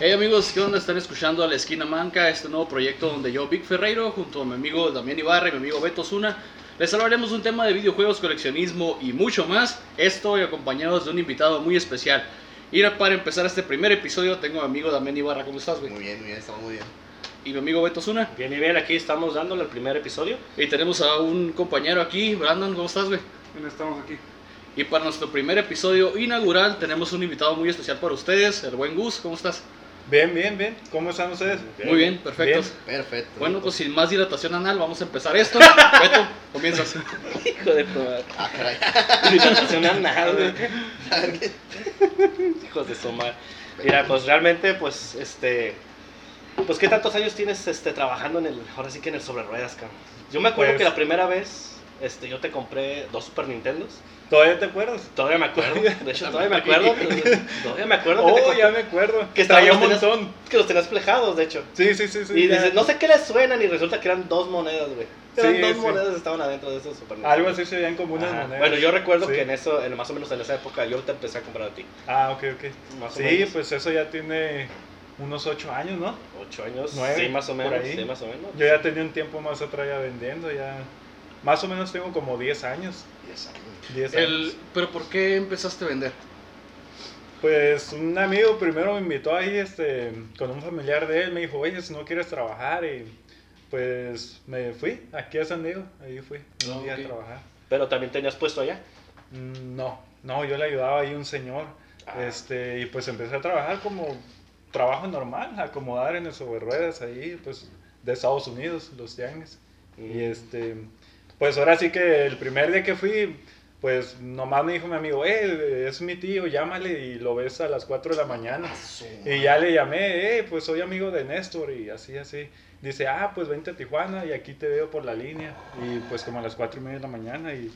Hey amigos, ¿qué onda? Están escuchando a La Esquina Manca, este nuevo proyecto donde yo, Vic Ferreiro, junto a mi amigo Damián Ibarra y mi amigo Beto Zuna, les hablaremos un tema de videojuegos, coleccionismo y mucho más. Estoy acompañados de un invitado muy especial. Y para empezar este primer episodio tengo a mi amigo Damián Ibarra, ¿cómo estás, güey? Muy bien, muy bien, estamos muy bien. Y mi amigo Beto Zuna. Bien, y bien, aquí estamos dándole el primer episodio. Y tenemos a un compañero aquí, Brandon, ¿cómo estás, güey? Bien, estamos aquí. Y para nuestro primer episodio inaugural tenemos un invitado muy especial para ustedes, el buen Gus, ¿cómo estás? Bien, bien, bien. ¿Cómo están ustedes? Muy bien, perfecto. Perfecto. Bueno, pues sin más dilatación anal, vamos a empezar esto. Beto, comienzas. Hijo de madre. Ah, caray. Dilatación anal, güey. Hijos de su madre. Mira, pues realmente, pues, este. Pues, ¿qué tantos años tienes este, trabajando en el. Ahora sí que en el sobre ruedas, cabrón? Yo me acuerdo Pues- que la primera vez. Este, yo te compré dos Super Nintendos. ¿Todavía te acuerdas? Todavía me acuerdo. De hecho, todavía me acuerdo. Todavía me acuerdo que, Oh, ya me acuerdo. que traía un tenías- montón. que los tenías plejados, de hecho. Sí, sí, sí, sí. y dices, no sé qué les suenan, y resulta que eran dos monedas, güey. Eran Sí, dos sí. monedas que estaban adentro de esos Super Nintendo. Algo así se veían como unas Ajá. monedas. Bueno, yo recuerdo que en eso, en, más o menos en esa época, yo te empecé a comprar a ti. Ah, ok, ok. Más o Sí, menos. pues eso ya tiene unos ocho años, ¿no? Ocho años, Nueve, sí, más o por menos. ahí. Sí, más o menos. Yo ya tenía un tiempo más atrás ya vendiendo, ya. Más o menos tengo como 10 años. Diez años. 10 El, años. pero ¿por qué empezaste a vender? Pues un amigo primero me invitó ahí este, con un familiar de él, me dijo, oye, si no quieres trabajar, y pues me fui aquí a San Diego, ahí fui, un Ah, día ok. a trabajar. Pero también tenías puesto allá. Mm, No, no, yo le ayudaba ahí a un señor, Ah. este, y pues empecé a trabajar como trabajo normal, acomodar en el sobre ruedas ahí, pues de Estados Unidos, los tianguis. Y Mm. este, pues ahora sí que el primer día que fui, pues nomás me dijo mi amigo, eh, es mi tío, llámale y lo ves a las 4 de la mañana. Y ya le llamé, eh, pues soy amigo de Néstor y así, así. Dice, ah, pues vente a Tijuana y aquí te veo por la línea. Y pues como a las 4 y media de la mañana y,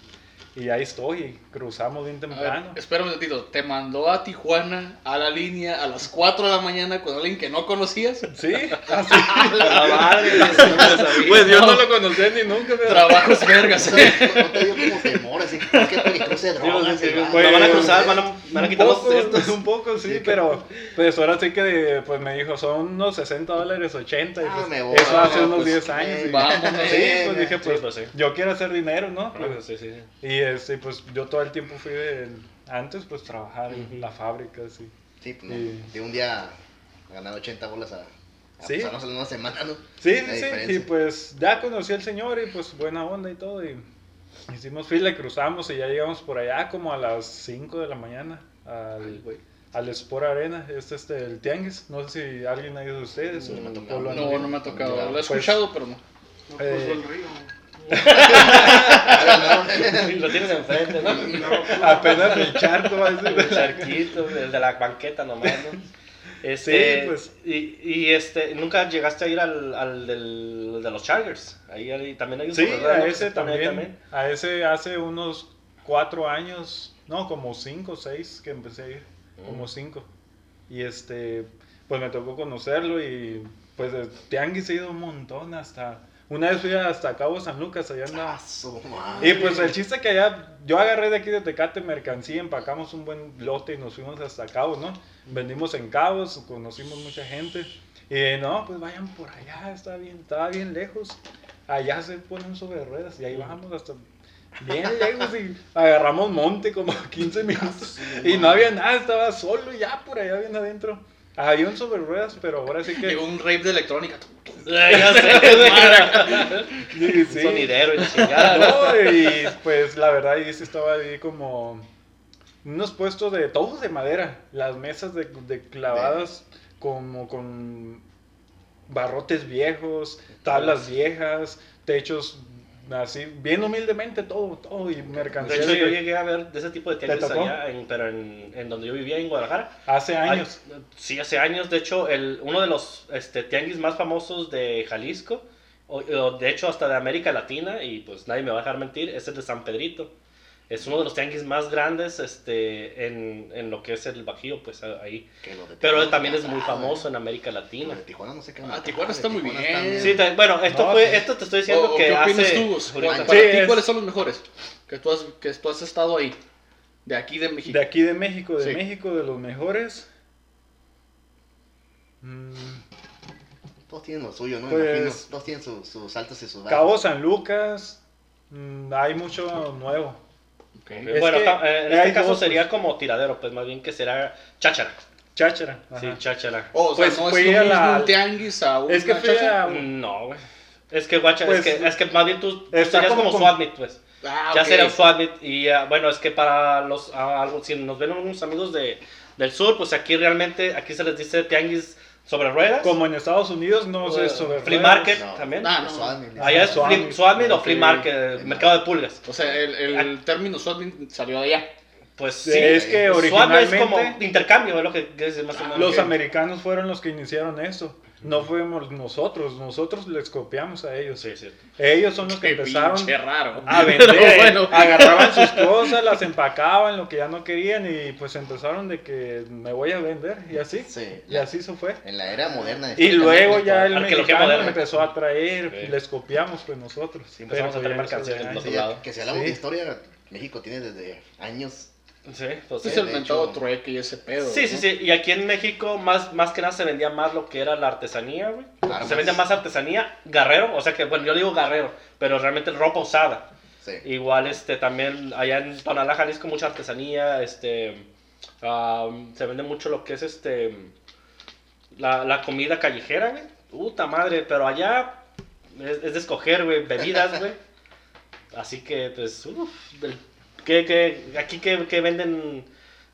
y ahí estoy, y cruzamos bien A ver, temprano. espérame un tantito. ¿Te mandó a Tijuana a la línea a las 4 de la mañana con alguien que no conocías? Sí, así. La madre, eso no lo sabía. Pues yo no No. lo conocía ni nunca. pero- Trabajos vergas. ¿eh? ¿No te dio como temor así? Que que cruce drogas. sí, y va. pues, me van a cruzar, van a, van a un quitar los poco, cestos. un poco, sí, pero pues ahora sí que pues me dijo, son unos 60 dólares, 80, y Ah, pues, me voy, eso hace no, unos pues, 10 años. y- vámonos. Sí, pues dije, Sí, pues, pues, sí. yo quiero hacer dinero, ¿no? Ah, Pues, sí, sí, y este, pues yo todo el tiempo fui de, antes, pues trabajar en la fábrica, sí. Sí, pues, Y- de un día ganar 80 bolas a, a Sí. en una semana, ¿no? Sí, sí, sí, y pues ya conocí al señor y pues buena onda y todo, y hicimos fila y cruzamos y ya llegamos por allá como a las 5 de la mañana al, al Sport Arena, es este, el Tianguis, no sé si alguien ha ido de ustedes. No, o- me ha tocado. No, oído. no me ha tocado. Lo he Pues- escuchado, pero no. No el Lo tienes enfrente, ¿no? Apenas el charco va a El charquito, el de la banqueta nomás, ¿no? Este, Sí, pues. Y, y este, ¿nunca llegaste a ir al, al del, de los Chargers? Ahí, ahí también hay un Sí, a ese también, a ese hace unos cuatro años, no, como cinco o seis que empecé a ir, como Mm. cinco. Y este, pues me tocó conocerlo y pues de Tianguis he ido un montón hasta, una vez fui hasta Cabo San Lucas, allá andaba. Ah. Y pues el chiste que allá, yo agarré de aquí de Tecate mercancía, empacamos un buen lote y nos fuimos hasta Cabos, ¿no? Vendimos en Cabos, conocimos mucha gente. Y no, pues vayan por allá, está bien, estaba bien lejos. Allá se ponen sobre ruedas y ahí bajamos hasta bien lejos y agarramos monte como 15 minutos. Y no había nada, estaba solo ya por allá bien adentro. Había un sobre ruedas, pero ahora sí que... Llegó un rave de electrónica. Ya sé, Sí, sonidero y chingada. No, y pues la verdad, y sí estaba ahí como unos puestos de todos de madera, las mesas de, de clavadas como con barrotes viejos, tablas viejas, techos así, bien humildemente todo, todo y De mercancía. hecho, de- yo llegué a ver de ese tipo de tianguis tocó? allá, en- pero en, en donde yo vivía, en Guadalajara. hace años. Sí, hace años. De hecho, el, uno de los este, tianguis más famosos de Jalisco, o, o de hecho hasta de América Latina, y pues nadie me va a dejar mentir, es el de San Pedrito. Es uno de los tianguis más grandes este, en, en lo que es el Bajío, pues ahí. Pero él también es muy atrás, famoso en. América Latina. de Tijuana no sé qué. Ah. Tijuana está muy Tijuana bien. está Sí, bueno, esto, No, fue, sí. esto te estoy diciendo ¿O- que ¿Qué opinas hace... tú, Gus? ahorita. Para Sí, ti, es- ¿cuáles son los mejores? Que tú has, que tú has estado ahí. De aquí de México. De aquí de México, de Sí. México, de los mejores. Mm, Todos tienen lo suyo, ¿no? Pues- Imagino. Todos tienen su- sus altos y sus bajos. Cabo San Lucas, mm, hay mucho nuevo. Es bueno, que eh, en este caso dos, sería como tiradero, pues más bien que será cháchara. Cháchara. Sí, cháchara. Oh, o sea, Pues no fui es lo a mismo la- un tianguis a una Es que fui a... No, güey. Es que, guacha, Pues, es, que, es que más bien tú, serías como como, meet, pues. Ah, Ya ok. sería un meet. Y ah, bueno, es que para los, algo- si nos ven unos amigos de, del sur, pues aquí realmente, aquí se les dice tianguis sobre ruedas. Como en Estados Unidos, no sé Eh, sobre flea ruedas. market No, también. Ah, no. Allá es swap meet o flea market, el mercado de pulgas. O sea, el, el término SWAT salió de allá. Pues Sí, es que SWAT es originalmente como intercambio, es lo que es más o menos. los americanos fueron los que iniciaron eso. No fuimos nosotros, nosotros les copiamos a ellos. Sí, sí. Ellos son los que Qué empezaron raro. a vender. Bueno. Agarraban sus cosas, las empacaban, lo que ya no querían y pues empezaron de que me voy a vender y así. Sí. Y así se fue. En la era moderna. Y luego ya el mexicano empezó a traer, Sí. les copiamos pues nosotros. Sí, empezamos Pero, a traer ya mercancía eso del ya- otro Sí, lado. ya- que si hablamos Sí. de historia, México tiene desde años. Sí, pues es el de mentado trueque y ese pedo. Sí, sí, ¿no? sí. Y aquí en México, más, más que nada, se vendía más lo que era la artesanía, güey. Armas. Se vende más artesanía, garrero. O sea que, bueno, yo digo garrero, pero realmente ropa usada. Sí. Igual, este, también allá en Tonalá, Jalisco, mucha artesanía. Este, se vende mucho lo que es, este, la, la comida callejera, güey. Puta madre, pero allá es, es de escoger, güey, bebidas, güey. Así que, pues, uff, ¿qué, qué, aquí que, que venden...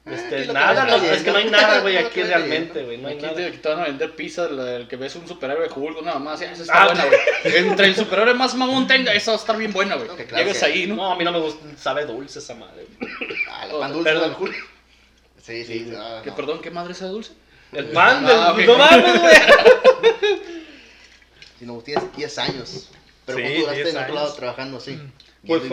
Ah, Este, que nada, venden no, ahí, es que no hay nada, güey, que aquí realmente, güey, no hay Aquí nada. te, aquí te van a vender pizza, el, el que ves un superhéroe Hulk, una mamá así, "Ah, esa está Ah, buena, güey. Entre el superhéroe más mamón tenga, esa va a estar bien buena, güey. No, que claro Llegas que- ahí, ¿no? No, a mí no me gusta, sabe dulce esa madre. güey. Ah, Oh, pan dulce perdón. del Hulk. Sí, sí. ah, Que no. perdón, ¿qué madre es esa dulce? El pan, Ah, del- no mames, güey. Si no, tienes 10 años. Pero Sí, ¿cuánto duraste 10 en otro lado trabajando así? Pues y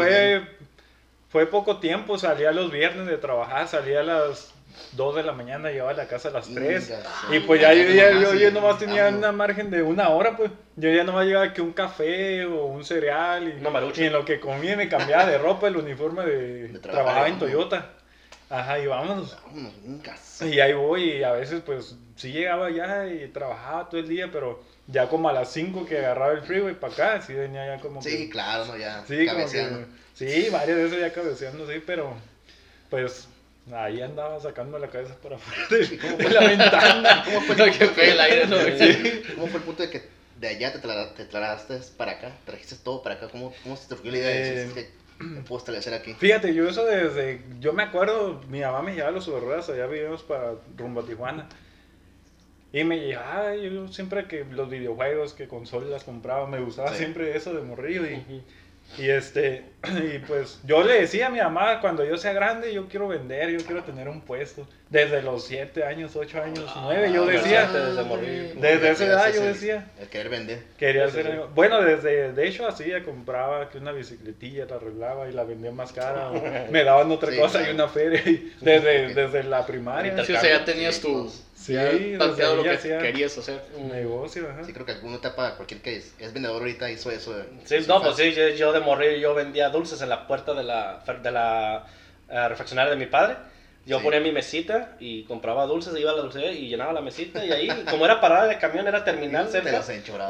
fue, poco tiempo, salía los viernes de trabajar, salía a las 2 de la mañana, llegaba a la casa a las 3. Inga, Y pues ya yo, ya- nomás, yo, nomás tenía una margen de una hora, pues. Yo ya nomás llegaba que un café o un cereal. Y, marucha. y en lo que comía me cambiaba de ropa, el uniforme de... De trabajar, trabajaba en ¿no? Toyota. Ajá, y vámonos. Vámonos, sí. Y ahí voy y a veces pues sí llegaba ya y trabajaba todo el día, pero ya como a las 5 que agarraba el freeway para acá, sí venía ya como Sí, que... claro, no, ya. Sí, como que, sí, varias veces ya cabeceando, sí, pero pues ahí andaba sacando la cabeza por afuera de, de la ventana. ¿Cómo fue, No, que pegue el aire, ¿no? ¿Cómo fue el punto de que de allá te, tra te trasladaste para acá? ¿Trajiste todo para acá? ¿Cómo, cómo se te ocurrió la idea de Eh, "Es que me puedo establecer aquí? Fíjate, yo eso desde, yo me acuerdo, mi mamá me llevaba a los ruedas, allá vivíamos para rumbo a Tijuana. Y me llevaba, yo siempre que los videojuegos, que consolas compraba, me gustaba Sí. siempre eso de morrillo. Y, y este, y pues yo le decía a mi mamá, cuando yo sea grande, yo quiero vender, yo quiero tener un puesto. Desde los 7 años, 8 años, 9, yo Ah, decía, desde-. Desde esa edad yo decía. El querer vender. Quería hacer algo. Bueno, desde, de hecho hacía, compraba que una bicicletilla, la arreglaba y la vendía más cara. o me daban otra Sí, cosa claro. y una feria. y desde, desde la primaria. Sí, o sea, ya tenías Sí, tu. pues, Sí, ya desde tanteado lo que hacía querías hacer. un negocio, ajá. Sí, creo que alguna etapa, cualquier que es, es vendedor ahorita hizo eso. Sí, hizo no, pues fácil. sí, yo, yo de morir yo vendía dulces en la puerta de la, de la eh, refaccionaria de mi padre. Yo Sí. ponía mi mesita y compraba dulces, iba a la dulcería y llenaba la mesita y ahí, como era parada de camión, era terminal Te cerca.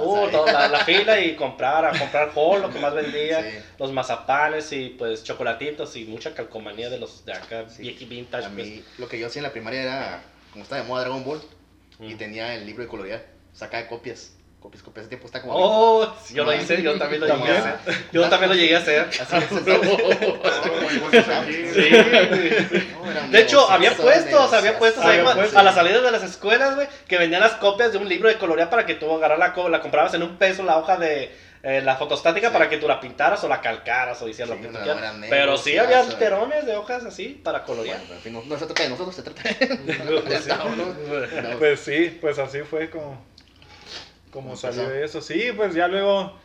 Uh, toda la, la fila y comprar, a comprar Hall, lo que más vendía, Sí. los mazapanes y pues chocolatitos y mucha calcomanía de los de acá, Sí. vieji vintage. A pues. mí, lo que yo hacía en la primaria era, como estaba de moda Dragon Ball, y Mm. tenía el libro de colorear, sacaba copias. Copias, copias. Ese tiempo está como. Oh, sí, yo lo Ah. hice, yo también lo llegué a hacer. Yo también lo llegué a hacer. Así es, ¿sabes? Sí. No, era un De hecho, había puestos, había puestos ahí puestos. a las salidas de las escuelas, güey, que vendían las copias de un libro de colorear para que tú agarras la, co- la comprabas en un peso la hoja de eh, la fotostática Sí. para que tú la pintaras o la calcaras o hicieras Sí, lo que tú no, quieras. eran Pero sí había alterones de hojas así para colorear. Bueno, pero en fin, no, no se trata de nosotros, se trata de. Pues sí. No, no. Pues sí, pues así fue como, como ¿Cómo salió empezó? eso. Sí, pues ya luego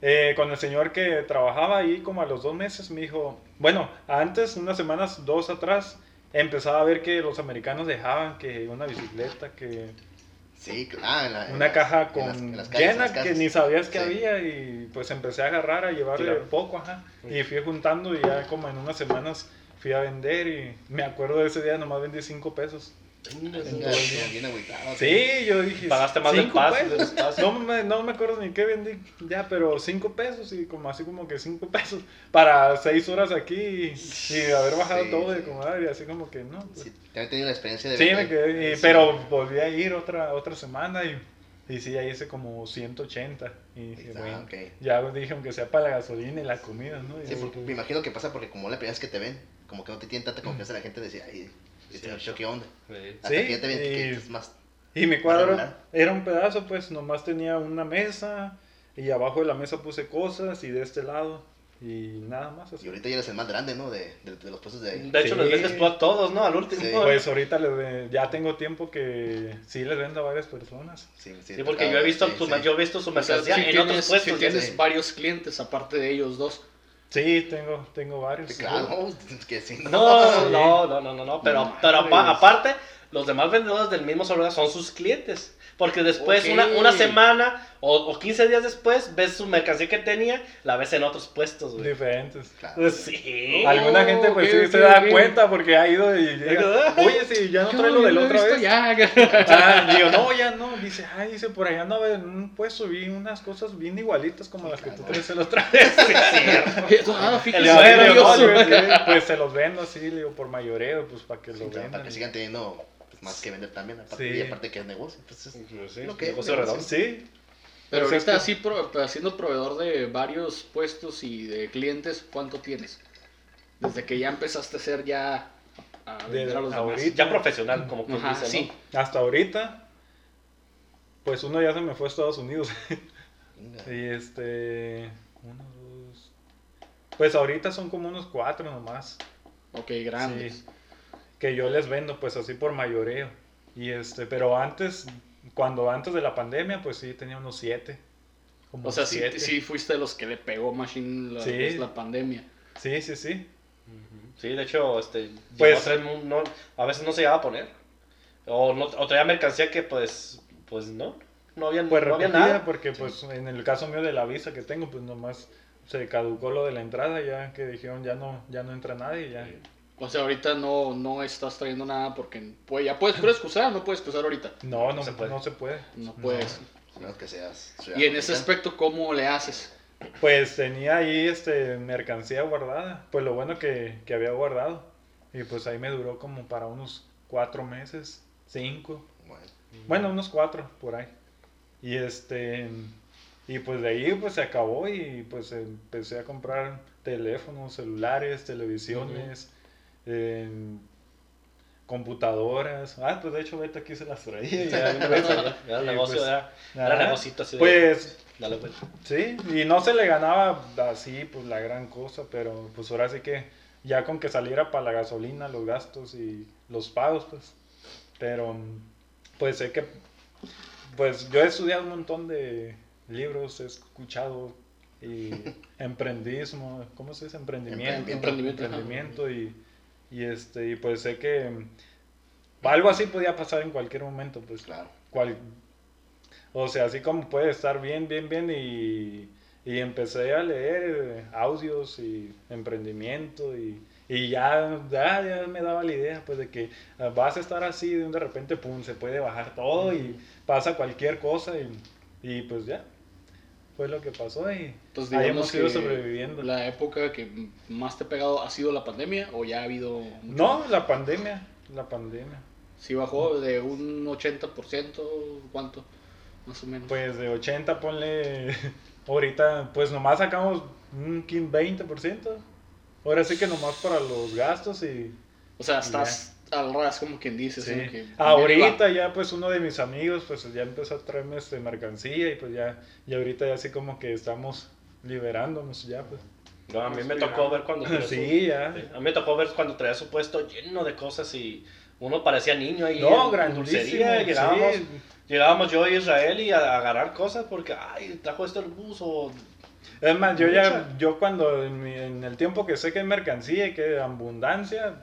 eh, con el señor que trabajaba ahí como a los dos meses me dijo, bueno, antes, unas semanas, dos atrás, empezaba a ver que los americanos dejaban que una bicicleta, que Sí, ah, en la- en una las- caja con las- en las calles, en llena que ni sabías que Sí. había y pues empecé a agarrar a llevarle Claro. poco, ajá. Y fui juntando y ya como en unas semanas fui a vender y me acuerdo de ese día nomás vendí cinco pesos. Venga, bien agüitado. Sí, yo dije. Pagaste más del cinco pase. No me, no me acuerdo ni qué vendí ya, pero cinco pesos y como así como que cinco pesos para seis horas aquí y, y haber bajado Sí, todo de comer y así como que no. pues. Sí, también he tenido la experiencia de Sí, me quedé, y- Sí. pero volví a ir otra otra semana y, y sí, ahí hice como 180 y dije, Ah, bueno, ok. ya dije aunque sea para la gasolina y la comida, ¿no? Y Sí, porque que- me imagino que pasa porque como la primera vez que te ven, como que no te tienen tanta confianza la gente decía, ay, este muchacho, ¿qué onda? Sí. Hasta Sí, que ya te y- que es más... Y mi cuadro regular. era un pedazo, pues nomás tenía una mesa y abajo de la mesa puse cosas y de este lado y nada más. Y Así. ahorita ya eres el más grande, ¿no? De, de, de los puestos de ahí. De hecho, Sí. les vendes tú a todos, ¿no? Al último. Sí. Pues ahorita les ya tengo tiempo que sí les vendo a varias personas. Sí, Sí, porque yo he visto, sí, tu, sí. yo he visto su O sea, mercancía si en tienes, otros si puestos. ya tienes varios clientes aparte de ellos dos. Sí, tengo, tengo varios. Sí, Claro, que sí. No, no, no, no, no, no, pero, No pero aparte, los demás vendedores del mismo celular son sus clientes. Porque después, una, una semana o, o 15 días después, ves su mercancía que tenía, la ves en otros puestos, güey. Diferentes. Claro. Pues, Sí. Alguna gente pues sí se da cuenta porque ha ido y llega, oye, si ya no trae lo de la otra vez. Ya. Ah, digo, no, ya no. Dice, ay, dice, por allá no en un puesto vi unas cosas bien igualitas como las que tú traes el otra vez. ah, curioso. no, pues, sí, pues se los vendo así, le digo, por mayoreo, pues para que Sí, lo claro, vendan. para que sigan teniendo más que vender también, aparte, Sí. y aparte que es negocio. Pues, es- Pues sí, Lo que- negocio redondo. Sí. Pero Pues ahorita que- así, pro- pues, siendo proveedor de varios puestos y de clientes, ¿cuánto tienes? Desde que ya empezaste a hacer ya a vender De a los demás. ahorita. Ya profesional, como quien Ajá, dice, ¿no? sí. Hasta ahorita, pues uno ya se me fue a Estados Unidos. y este, uno, dos. Pues ahorita son como unos cuatro nomás. Ok, grandes. Sí. Que yo les vendo, pues así por mayoreo. Y este, pero antes, cuando antes de la pandemia, pues sí, tenía unos siete. Como O sea, siete. sí fuiste de los que le pegó Machine la, Sí. la pandemia. Sí, sí, sí. Sí, de hecho, este, Pues- a, no- a veces no se llegaba a poner. O, no, o traía mercancía que pues, pues no, no había, Pues no había nada. porque pues en el caso mío de la visa que tengo, pues nomás se caducó lo de la entrada, ya que dijeron ya no, ya no entra nadie, ya. O sea, ahorita no, no estás trayendo nada porque pues, ya puedes, puedes cruzar, no puedes cruzar ahorita. No, no, se se puede. puede. No se puede. No puedes. A menos que seas Y en ese aspecto, ¿cómo le haces? Pues tenía ahí este mercancía guardada, pues lo bueno que, que había guardado. Y pues ahí me duró como para unos cuatro meses, cinco, Bueno, bueno, unos cuatro por ahí. Y este, y pues de ahí pues se acabó y pues empecé a comprar teléfonos, celulares, televisiones, computadoras. Ah, pues de hecho ahorita aquí se las traía. ya Era el negocio, pues, era, era ajá. negocito así de, Pues dale vuelta. Sí, y no se le ganaba así, pues la gran cosa, pero pues ahora sí que ya con que saliera para la gasolina, los gastos y los pagos, pues. Pero pues sé que, pues yo he estudiado un montón de libros, he escuchado y emprendismo, ¿cómo se dice? Emprendimiento. Emprendimiento, emprendimiento y, y este, y pues sé que algo así podía pasar en cualquier momento, pues claro. cual, o sea, así como puede estar bien, bien, bien y, y empecé a leer eh, audios y emprendimiento y, y ya, ya, ya me daba la idea pues de que ah, vas a estar así de un de repente, pum, se puede bajar todo y pasa cualquier cosa y, y pues ya, fue lo que pasó y Entonces, ahí digamos hemos ido sobreviviendo. la época que más te ha pegado ha sido la pandemia o ya ha habido... mucho No, más? la pandemia, la pandemia. Sí bajó de un 80%, ¿cuánto? Más o menos. Pues de 80 ponle, ahorita pues nomás sacamos un 15, 20%. Ahora sí que nomás para los gastos y... o sea, estás al ras, como quien dice. Sí. como que- Ahorita ya pues uno de mis amigos pues ya empezó a traerme este mercancía y pues ya, y ahorita ya así como que estamos liberándonos ya pues. No, a mí me tocó ver cuando traía Sí, su- ya. A mí me tocó ver cuando traía su puesto lleno de cosas y uno parecía niño ahí No, en grandísimo. dulcería. Llegábamos, sí. llegábamos yo y Israel y a, a agarrar cosas porque, ay, trajo esto el bus o... Es más, yo ya, yo cuando en, mi- en el tiempo que sé que hay mercancía y que hay abundancia,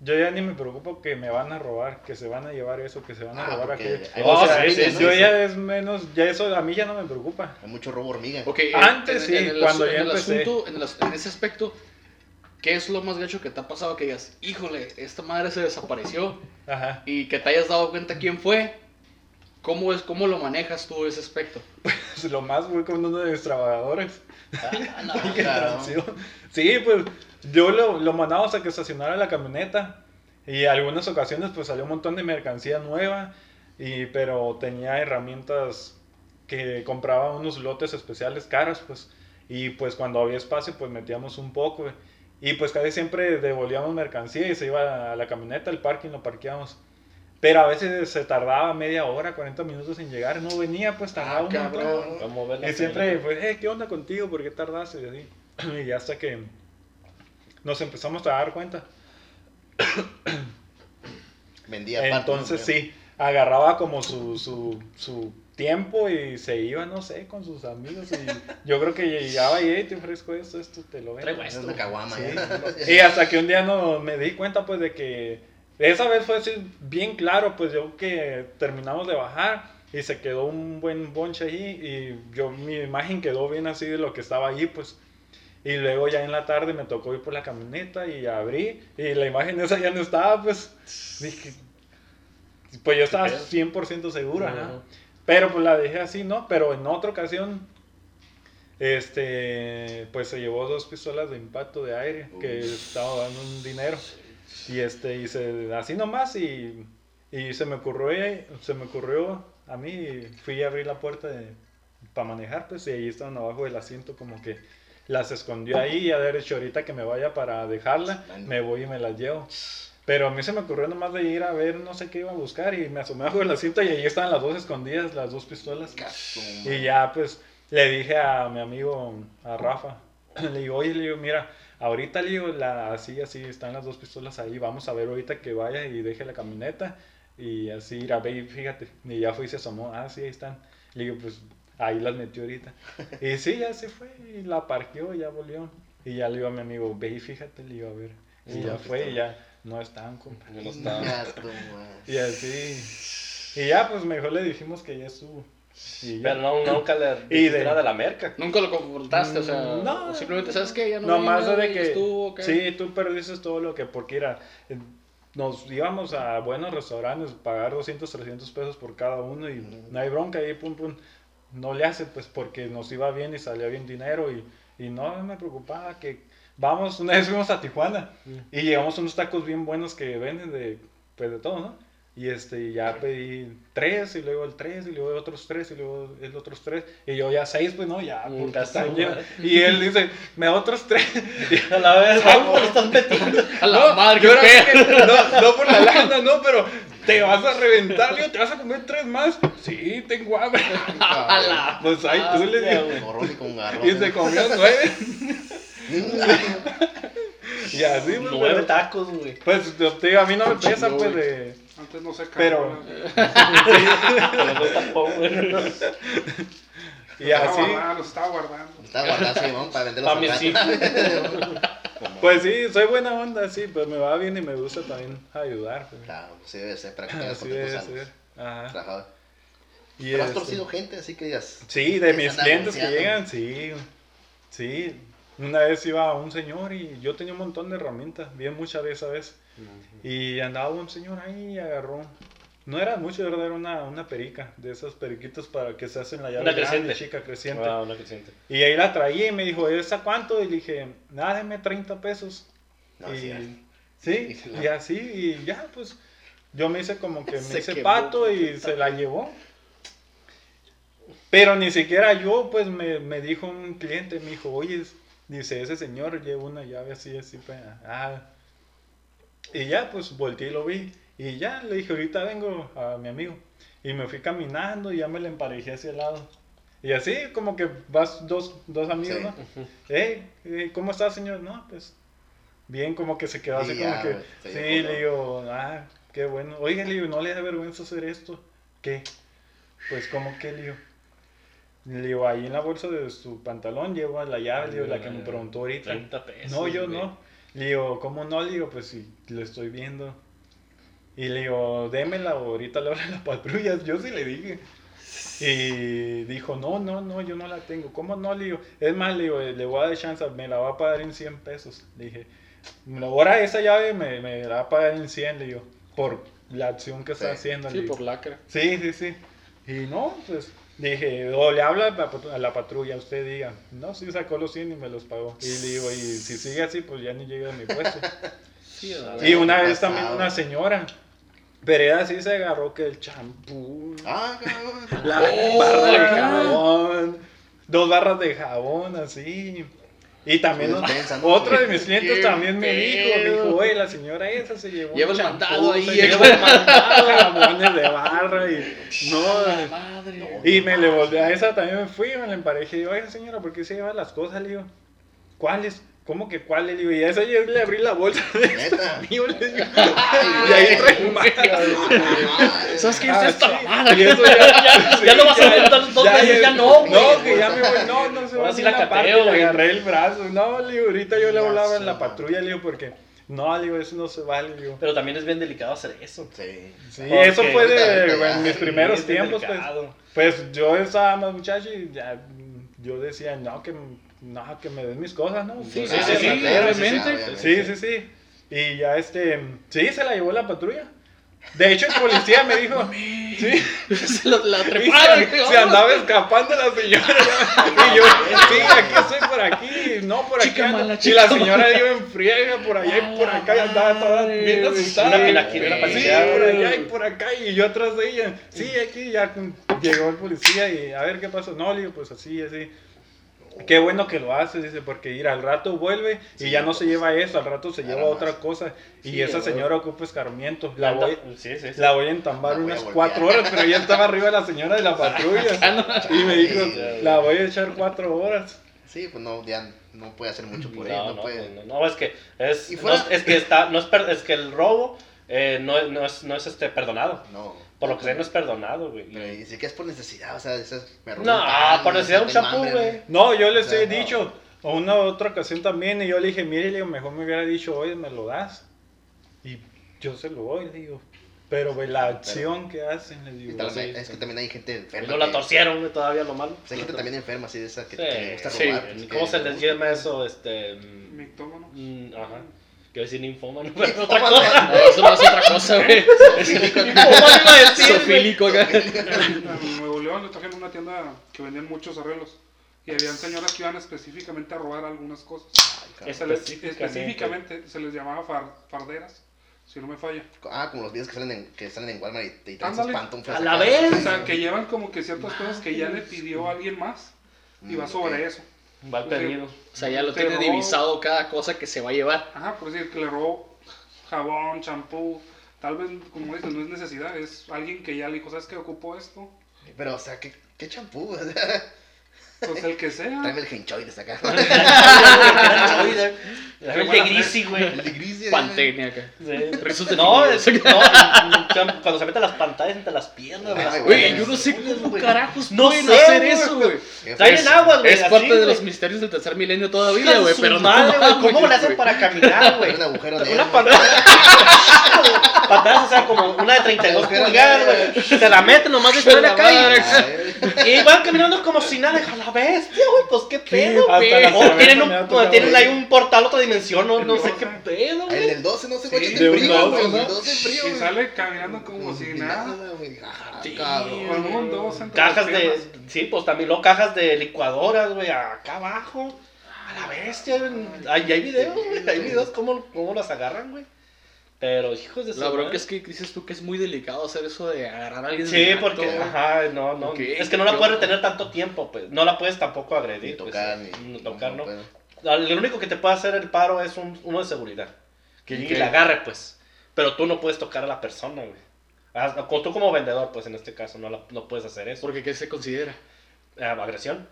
yo ya ni me preocupo que me van a robar, que se van a llevar eso, que se van a Ah, robar aquello. hay O muchas sea, líneas, ¿no? yo Sí. ya es menos, ya eso a mí ya no me preocupa. Hay mucho robo hormiga. Ok, en- Antes en- sí, en el cuando asu- ya en el empecé. asunto, en, el en ese aspecto, ¿qué es lo más gacho que te ha pasado que digas, híjole, esta madre se desapareció Ajá. y que te hayas dado cuenta quién fue? ¿Cómo, es, cómo lo manejas tú ese aspecto? Pues lo más fue con uno de mis trabajadores. Ah, no, claro. Sí, pues yo lo, lo mandábamos a que estacionara la camioneta. Y algunas ocasiones pues salió un montón de mercancía nueva. Y, pero tenía herramientas que compraba unos lotes especiales caros, pues. Y pues cuando había espacio pues metíamos un poco. güey. Y pues casi siempre devolvíamos mercancía y se iba a la camioneta, al parking lo parqueábamos. Pero a veces se tardaba media hora, 40 minutos en llegar, no venía, pues tardaba Ah, un montón. cabrón. La Y siempre, pues, eh, ¿qué onda contigo? ¿Por qué tardaste? Y así. Y hasta que nos empezamos a dar cuenta. Vendía Entonces ¿no? sí, agarraba como su, su, su tiempo y se iba, no sé, con sus amigos. Y yo creo que llegaba y, te ofrezco esto, esto te lo vendo. Traigo Es una caguama. Sí. ya. Y hasta que un día no me di cuenta pues de que esa vez fue así bien claro, pues yo que terminamos de bajar y se quedó un buen bonche ahí y yo mi imagen quedó bien así de lo que estaba ahí pues. Y luego ya en la tarde me tocó ir por la camioneta y abrí y la imagen esa ya no estaba pues. Dije, pues yo estaba pedo? 100% seguro, ajá. Ujú. Pero pues la dejé así, ¿no? Pero en otra ocasión, este, pues se llevó dos pistolas de impacto de aire que estaba dando un dinero. Y este, y se, así nomás, y, y se me ocurrió, se me ocurrió a mí, fui a abrir la puerta para manejar, pues, y ahí estaban abajo del asiento como que las escondió ahí y haber hecho ahorita que me vaya para dejarla, me voy y me las llevo. Pero a mí se me ocurrió nomás de ir a ver no sé qué iba a buscar y me asomé abajo del asiento y ahí estaban las dos escondidas, las dos pistolas. Y ya pues le dije a mi amigo, a Rafa, le digo, oye, le digo, mira, ahorita le digo, la, así, así, están las dos pistolas ahí, vamos a ver ahorita que vaya y deje la camioneta y así ir a ver, fíjate, y ya fue y se asomó, ah, sí, ahí están. Le digo, pues ahí las metió ahorita. Y sí, ya se fue y la parqueó y ya volvió. Y ya le digo a mi amigo, ve y fíjate, le digo, a ver. Y Sí, ya fue y ya no están, compa. Yo no estaba. Gato, man. Y así. Y ya, pues mejor le dijimos que ya estuvo. Y. Pero no, nunca le Y de- nada de la merca. Nunca lo confrontaste, o sea, Mm, no. o simplemente, ¿sabes qué? Ya no No, más de que. estuvo, ¿qué? Sí, tú perdiste todo lo que. Porque era. eh, Nos íbamos a buenos restaurantes, pagar 200, 300 pesos por cada uno y no hay bronca ahí, pum, pum. No le hace, pues porque nos iba bien y salía bien dinero y, y no me preocupaba que. Vamos, una vez fuimos a Tijuana y llegamos a unos tacos bien buenos que venden de, pues de todo, ¿no? Y este, y ya pedí tres, y luego el tres, y luego otros tres, y luego el otros tres. Y yo ya seis, pues no, ya, Mm, porque madre. Y él dice, me da otros tres. A la vez, vamos, metiendo. A la madre, yo que- no, no por la lana, no, pero te vas a reventar, Leo, te vas a comer tres más. Sí, tengo hambre. Pues ahí tú le. Morrón y con garrón. Y se comió nueve. Y así, pues, Nueve pero- tacos, güey. Pues te digo, a mí no me pesa, pues, de. Antes no se Pero- Y así. Los estaba guardando. Está guardado así, vamos, para venderlos Pa' mi al sí. Pues sí, soy buena onda, sí, pues me va bien y me gusta también ayudar. pues. Claro, sí debe ser para que tengas Así contactos debe ser. Ajá. Trabajador. Y Pero has este- torcido gente, así que digas. Sí, de "Esa mis clientes que anunciando". llegan, sí. Sí. Una vez iba un señor y yo tenía un montón de herramientas, bien muchas veces, ¿sabes? Y andaba un señor ahí y agarró. No era mucho, ¿verdad? Era una, una perica, de esas periquitas para que se hacen la llave Una grande, creciente. chica, creciente. Ah, una creciente. Y ahí la traía y me dijo, ¿esa cuánto? Y le dije, nada, deme 30 pesos. No, y, sí, sí, Y- y así, y ya, pues, yo me hice como que me Se hice quemó, pato y se la llevó. Pero ni siquiera yo, pues, me, me dijo un cliente, me dijo, oye, dice, ese señor lleva una llave así, así, pues, ah. Y ya, pues, volteé y lo vi. Y ya, le dije, ahorita vengo a mi amigo. Y me fui caminando y ya me le emparejé hacia el lado. Y así, como que vas dos, dos amigos, Sí. ¿no? Hey, eh, ¿cómo está, señor? No, pues, bien, como que se quedó así como ya, que, sí, le digo, ah, qué bueno. Oiga, le digo, ¿no le da vergüenza hacer esto? ¿Qué? Pues, ¿cómo que, le digo? Le digo, ahí en la bolsa de su pantalón lleva la llave, le digo, la que me preguntó ahorita. 30 pesos. No, yo güey. no. Le digo, ¿cómo no? Le digo, pues si lo estoy viendo. Y le digo, démela o ahorita le abren las patrullas. Yo sí le dije. Y dijo, no, no, no, yo no la tengo. ¿Cómo no? Le digo, es más, le digo, le voy a dar chance, me la va a pagar en 100 pesos. Le dije, ahora esa llave me, me da a pagar en 100, le digo, por la acción que está Sí. haciendo. le Sí, digo. por lacra. Sí, sí, sí. Y no, pues dije, o le habla a la la patrulla, usted diga, no, sí sacó los 100 y me los pagó. Y le digo, y si sigue así, pues ya ni llega a mi puesto. Sí, y una Pasado. vez también una señora, pero ella sí se agarró que el champú, Ah, cabrón. la Oh, barra de jabón, dos barras de jabón, así. Y también otro de mis clientes también me dijo, me pedo. dijo, oye, la señora esa se llevó Lleva un el mandado ahí, se eh. llevó el mandado, jabones de barra y no, La madre. y me le volví a esa también me fui, me la emparejé y digo, oiga señora, ¿por qué se lleva las cosas? Le digo, ¿cuáles? ¿Cómo que cuáles? Le digo, y a esa yo le abrí la bolsa de Neta. mío, le digo, y ahí trae más. ¿Sabes qué? Ah, Esta sí, mamada. y eso ya, Ya lo vas a hacer dos, dos veces, ya no, güey. No, que ya me voy, no, no se va a la cateo, le güey. agarré el brazo, no, le digo, ahorita yo le Ya hablaba en la patrulla, le digo, porque, no, le digo, eso no se vale, le digo. Pero también es bien delicado hacer eso. Sí. Sí, eso fue de en mis ya, primeros tiempos, pues. delicado. Pues yo estaba más muchacho y ya yo decía, no, que, no, que me den mis cosas, ¿no? Sí, sí, sí, sí, obviamente. Sí, sí, sí. Y ya este, sí, se la llevó la patrulla. De hecho, el policía me dijo, sí, Se la, la treparon. se, se andaba escapando la señora. Y yo, sí, aquí estoy por aquí, no por Chica acá. mala, y la señora iba en friega por allá y por acá y andaba toda bien asustada. Una quiere la Sí, por allá y por acá y yo atrás de ella. Sí, aquí ya llegó el policía y a ver qué pasó. No, le digo, pues así, así. Qué bueno que lo hace, dice, porque ir al rato vuelve y ya no se pues, lleva eso, al rato se lleva otra cosa. Y esa señora ocupa escarmiento. La voy, Sí, la voy a entambar a unas cuatro horas, pero ya estaba arriba la señora de la patrulla. Y me dijo, la voy a echar cuatro horas. Sí, pues no, ya no puede hacer mucho por No, ella. no, No, puede. no, no, es que es, fuera- es, que está, no es, per- es que el robo eh, no, es- no es, no es este perdonado. No. Por lo que sé no es perdonado, güey. Pero y si que es por necesidad, o sea, eso es, me No, pan, por necesidad de un champú, güey. No, yo les O sea, he no. dicho, o una otra ocasión también, y yo le dije, mire, le digo, mejor me hubiera dicho, oye, me lo das. Y yo se lo doy, le digo. Pero ve la acción que hacen, le Y digo. tal- sí, es sí. que también hay gente Y enferma. no la torcieron, güey, todavía lo malo. pues hay gente también enferma, así de esa que, Sí, que gusta sí. robar. pues, ¿Cómo que- se les llama eso? Este. mm, Mictómano. mm, ajá. Quiero decir ninfómano, pero otra Tómalo. cosa. No, eso no es otra cosa, güey. Ninfómano decir, güey. Sofílico acá. En Nuevo León le trajeron una tienda que vendían muchos arreglos. Y habían señoras que iban específicamente a robar algunas cosas. Ay, Se les- Específicamente. se les llamaba far- farderas, si no me falla. Ah, como los videos que salen en, que salen en Walmart y te y traen sus Ándale. pantuflas. A la vez. O sea, que llevan como que ciertas cosas que ya le pidió alguien más y va Mm, sobre eso. Va perdido. O sea, ya lo tiene robó. divisado cada cosa que se va a llevar. Ajá, por decir que le robó jabón, champú. Tal vez, como dices, no es necesidad, es alguien que ya le dijo, ¿sabes qué ocupó esto? Pero, o sea, ¿qué, qué champú? Pues el que sea. Tráeme el henchoy de acá. El de grisi, güey. El de gris. de- Pantene acá. No, es, no, cuando se meten las pantallas entre las piernas, güey. Las Güey, yo no sé cómo carajos No pueden sé, hacer eso, güey. Traen agua, güey. Es así, parte de los misterios del tercer milenio todavía, güey, pero no ¿Cómo le hacen para caminar, güey? Un agujero. Una pantalla. Pantallas, o sea, como una de 32 Agujero pulgadas, güey. Se la meten nomás de estar calle. Ay, Y van caminando como si nada. Deja la bestia, güey. Pues qué pedo, güey. O tienen, un, tocado tienen ahí un portal, otra dimensión. No, no sé El qué pedo, El güey. del 12 no Sí, guacha de de un frío, güey. El 12 frío, Y güey. sale caminando como si nada. güey. Ah, Sí, cabrón. Cajas de. Sí, pues también luego cajas de licuadoras, güey. Acá abajo. A la bestia, güey. Hay, hay videos, güey. Hay videos cómo, cómo las agarran, güey. Pero, hijos de La bronca madre. es que dices tú que es muy delicado hacer eso de agarrar a alguien Sí, acto, porque, ajá, no, no. Es que no la yo- puedes retener tanto tiempo, pues. No la puedes tampoco agredir. Ni pues, tocar, ni. tocar, no. Lo único que te puede hacer el paro es un, uno de seguridad. Que la agarre, pues. Pero tú no puedes tocar a la persona, güey. Ah, Tú como vendedor, pues en este caso, no, la- no puedes hacer eso. Porque ¿qué se considera? Eh, agresión.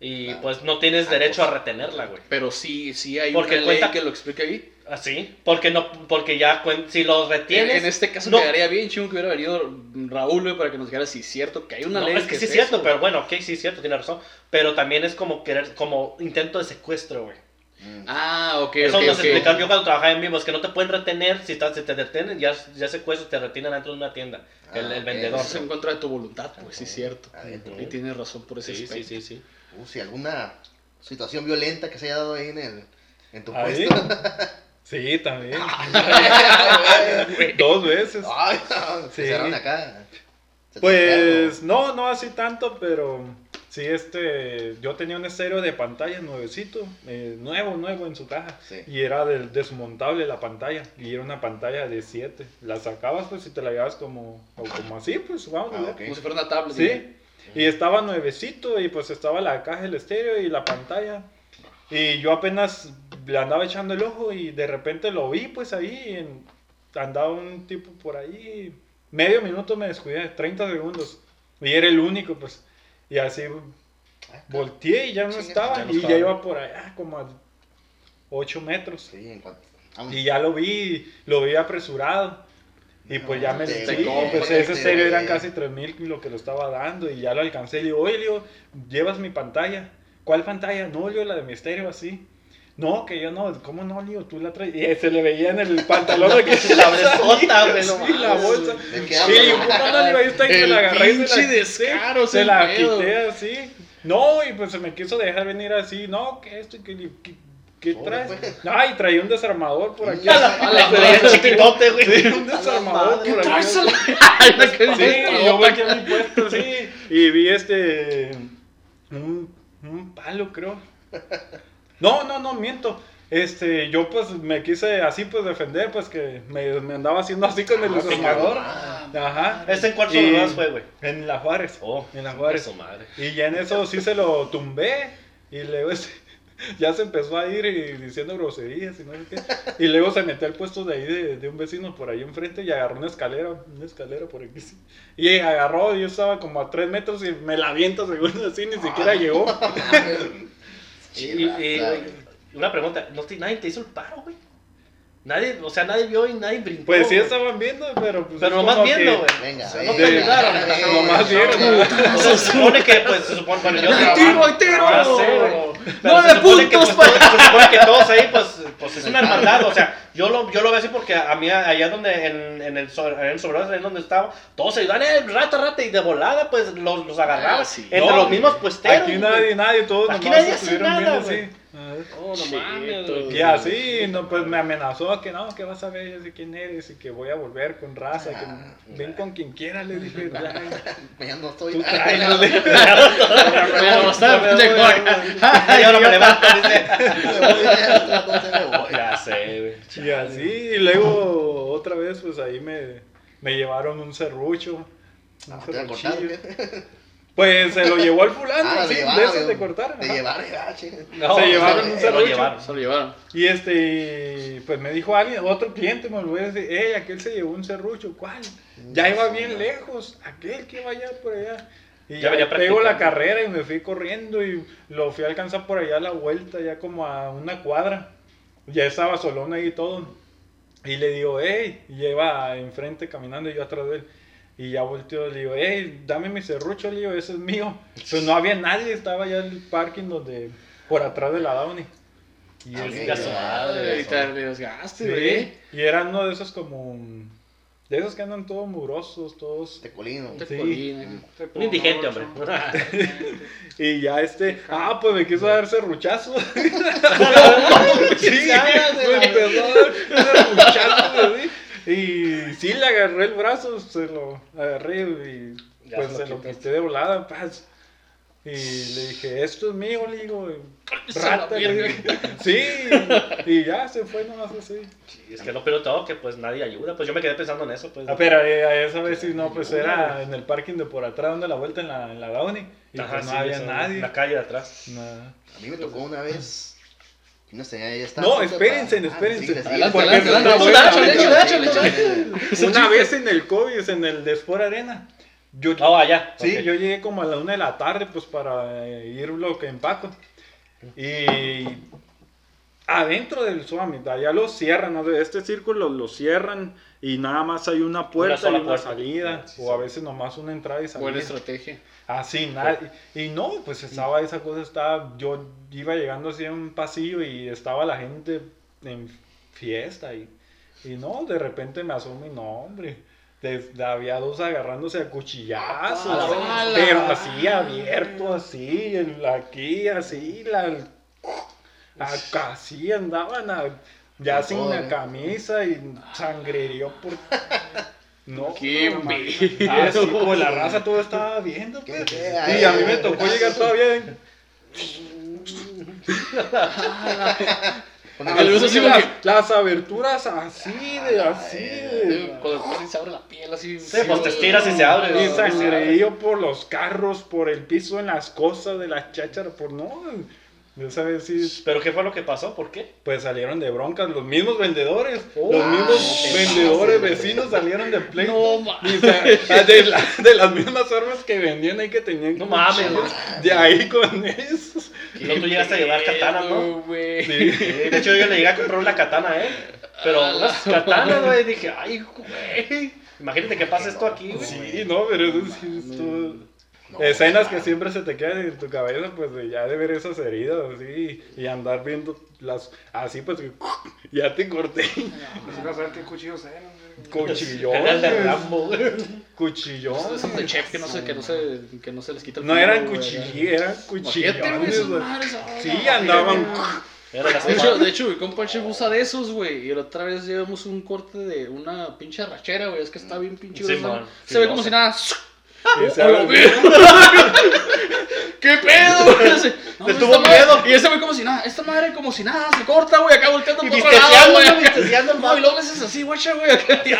Y Claro. pues no tienes Ah, derecho a pues. retenerla, güey. Pero sí, sí hay Porque una ley cuenta- que lo explica ahí. Así. Porque no, porque ya si los En, retienes. en este caso no. quedaría bien chingo que hubiera venido Raúl, güey, para que nos dijera si es cierto que hay una No, ley es que sí es cierto, eso, pero bueno, ok, sí es cierto, tiene razón. Pero también es como querer, como intento de secuestro, güey. Mm. Ah, ok, Eso ok, nos ok. explicaron yo cuando trabajaba en vivo, es que no te pueden retener, si, estás- si te detienen, ya, ya secuestros, te retienen dentro de una tienda, el, Ah, el vendedor. Eso es en contra de tu voluntad, pues sí es cierto. Adentro. Y tienes razón por ese Sí, sí, aspecto. sí, sí. Uh, si alguna situación violenta que se haya dado ahí en el. En tu Ahí. puesto. Sí, también. Dos veces. Ay, no, Sí. acá. Se Pues no, no así tanto, pero sí, este, yo tenía un estéreo de pantalla nuevecito, eh, nuevo, nuevo en su caja. Sí. Y era del desmontable la pantalla, y era una pantalla de 7. La sacabas pues y te la llevabas como, o como así, pues vamos a Ah, ver. ok. Como si fuera una tablet. Sí, y estaba nuevecito y pues estaba la caja del estéreo y la pantalla. Y yo apenas le andaba echando el ojo y de repente lo vi pues ahí, en- andaba un tipo por ahí, medio minuto me descuidé, 30 segundos. Y era el único pues. Y así Ah, volteé y ya no Chinga, estaba. ya no y estaba. ya iba por allá como a 8 metros. Sí, en cuanto. vamos. Y ya lo vi, lo vi apresurado. Y pues ya me Te sí, pues ese serio eran casi 3000 lo que lo estaba dando y ya lo alcancé. Le digo, oye, digo, llevas mi pantalla. ¿Cuál pantalla? No, digo, la de misterio así. No, que yo no, ¿cómo no, le digo? Tú la traes. Y se le veía en el pantalón de que La bresota, güey, Sí, la bolsa. ¿cómo no? Ahí está, y se la agarré y se pinche la, descaro, se la quité así. No, y pues se me quiso dejar venir así. No, que esto y que. que ¿Qué ¿Cómo traes? fue? Ay, traía un desarmador por aquí. A la, a la chiquitote, güey. Sí, un A desarmador por aquí. Traes a la- Sí, yo me quedé mi puesto, sí. Y vi este. Un, un palo, creo. No, no, no, miento. Este, yo pues me quise así pues defender, pues que me, me andaba haciendo así con el Ah, desarmador. ah. Ajá. ¿Este en cuál lugar fue, güey? En la Juárez. Oh, en la Juárez. su madre. Y ya en eso sí se lo tumbé. Y luego este, ya se empezó a ir y diciendo groserías y no sé qué. Y luego se metió al puesto de ahí de, de un vecino por ahí enfrente y agarró una escalera, una escalera por aquí. sí. Y agarró, yo estaba como a tres metros y me la aviento según así, ni siquiera llegó. Y, y- y una pregunta, ¿no te- ¿nadie te hizo el paro, güey? Nadie, o sea, nadie vio y nadie brincó. Pues sí estaban viendo, pero pues Pero nomás viendo, güey. Venga, O sea, venga. no Nomás vieron. Se supone que, pues, se supone, bueno, yo ¡Hay tiro, hay tiro! ¡Nueve se supone que, puntos pues, todos- se supone que todos ahí, pues, pues es una hermandad, o sea, yo lo, yo lo veo así porque a mí allá donde, en, en el, en el Soberanos, ahí donde estaba, todos se ayudaban, eh, rata, rata, y de volada, pues, los, los agarraba, Ah, sí. entre No, los mismos puesteros, Aquí güey. nadie, nadie, todos Aquí nadie hace estuvieron nada, güey. así. Oh, no mames. Y así, no, pues me amenazó que no, que vas a ver, yo sé quién eres y que voy a volver con raza, que Ah, ven con quien quiera, le dije, ya, Ya no estoy. tú tráenos, le dije. Y ahora me levanto, dice. Ya, no sé, me voy. Ya sé, güey. Y así, y luego otra vez, pues ahí me, me llevaron un serrucho. Un Ah, serruchillo. Pues se lo llevó el fulano, Ah, así, lo de esos de cortar. Ajá. llevaron, ah, chinga. No, Se llevaron un lo serrucho. llevaron. Se lo llevaron. Y este, pues me dijo alguien, otro cliente, me lo voy a decir, hey, aquel se llevó un serrucho, ¿cuál? Ya iba bien lejos, aquel que iba allá por allá. Y Ya ya, pego la carrera y me fui corriendo y lo fui a alcanzar por allá a la vuelta, ya como a una cuadra. Ya estaba solón ahí y todo. Y le digo, hey, y iba enfrente caminando y yo atrás de él. Y ya volteó, le digo, hey, dame mi serrucho, le digo, ese es mío. Pero no había nadie, estaba ya el parking donde, por atrás de la Downey. Y Ah, madre, Y Sí, era uno de esos como. De esos que andan todos murosos, todos. Tecolino. Te Sí. colina. Te Un indigente, hombre. Y ya este. Ah, pues me quiso dar serruchazo. sí, me empezó a dar serruchazo. Y sí, le agarré el brazo, se lo agarré y Ya pues se lo se lo quitaste. quité de volada, paz. Y le dije, esto es mío, le digo. Rata, le dije. Sí, y ya se fue nomás así. Sí, es que lo peor todo que pues nadie ayuda. Pues yo me quedé pensando en eso, pues. Ah, pero eh, a esa vez sí, no, pues era en el parking de por atrás, dando la vuelta en la, en la Downey. Y Ajá, pues no sí, había eso, nadie. La calle de atrás. Nada. A mí me tocó una vez. Una señora ya estaba. No, espérense, para- espérense. Ah. Adelante, adelante, es una adelante. Una vez en el COVID, en el de Sport Arena. Yo, Oh, allá. sí, ok. yo llegué como a la una de la tarde, pues para eh, ir lo que empaco. Y adentro del Summit, allá lo cierran, ¿no? este círculo lo cierran y nada más hay una puerta sola y una puerta. salida, Ah, sí, o a sí. veces nomás una entrada y salida. Buena estrategia. Así, nada. Y no, pues estaba esa cosa, estaba, yo iba llegando así a un pasillo y estaba la gente en fiesta y, y no, de repente me asomo y no, hombre, de- había dos agarrándose a cuchillazos, ¡Ala! pero así abierto, así, el, aquí, así, la, acá, así andaban a- Ya sin ¿eh? camisa y sangrerío por. No, Qué no, pedo. Ah, como la raza todo estaba viendo, ¿Qué? pues. A mí me tocó llegar todavía. en- así así las, aberturas así de así de. Cuando se abre la piel así. Sí, pues te estiras y se abre. Y ¿no? sangrerío por los carros, por el piso, en las cosas de las chácharas, por no. Ya sabes, sí. Pero ¿qué fue lo que pasó? ¿Por qué? Pues salieron de broncas los mismos vendedores. Oh, los mismos no te vendedores vecinos salieron de pleito. No, ma- Y sa- de, la- de las mismas armas que vendían ahí que tenían. No mames, De ahí con esos. No, tú llegaste a llevar katana, ¿no? güey. Sí. Sí, de hecho yo le llegué a comprar una katana, ¿eh? Pero unas katanas, güey, dije, ay, güey. Imagínate que pasa esto aquí, güey. Sí, no, pero eso sí es todo- Escenas que siempre se te quedan en tu cabeza, pues de ya de ver esas heridas así y andar viendo las así, pues que ya te corté Quisiera saber qué cuchillos eran. güey. cuchillón, Era el de pues, Rambo, güey. cuchillón. Esos de chef que no se, que no se, que no se les quita el No eran cuchillos, eran cuchillones. Sí, no, andaban. De hecho, de hecho, mi compa chef usa de esos, güey. Y la otra vez llevamos un corte de una pinche rachera, güey. Es que está bien pinche. Se ve como no si nada. ¿Qué pedo, no, Le esta tuvo madre- miedo. Y ese güey como si nada. Esta madre como si nada. Se corta, güey. Acá volteando Y por otro lado, güey. ¿no? Y luego le haces así, guacha, güey. Acá. Te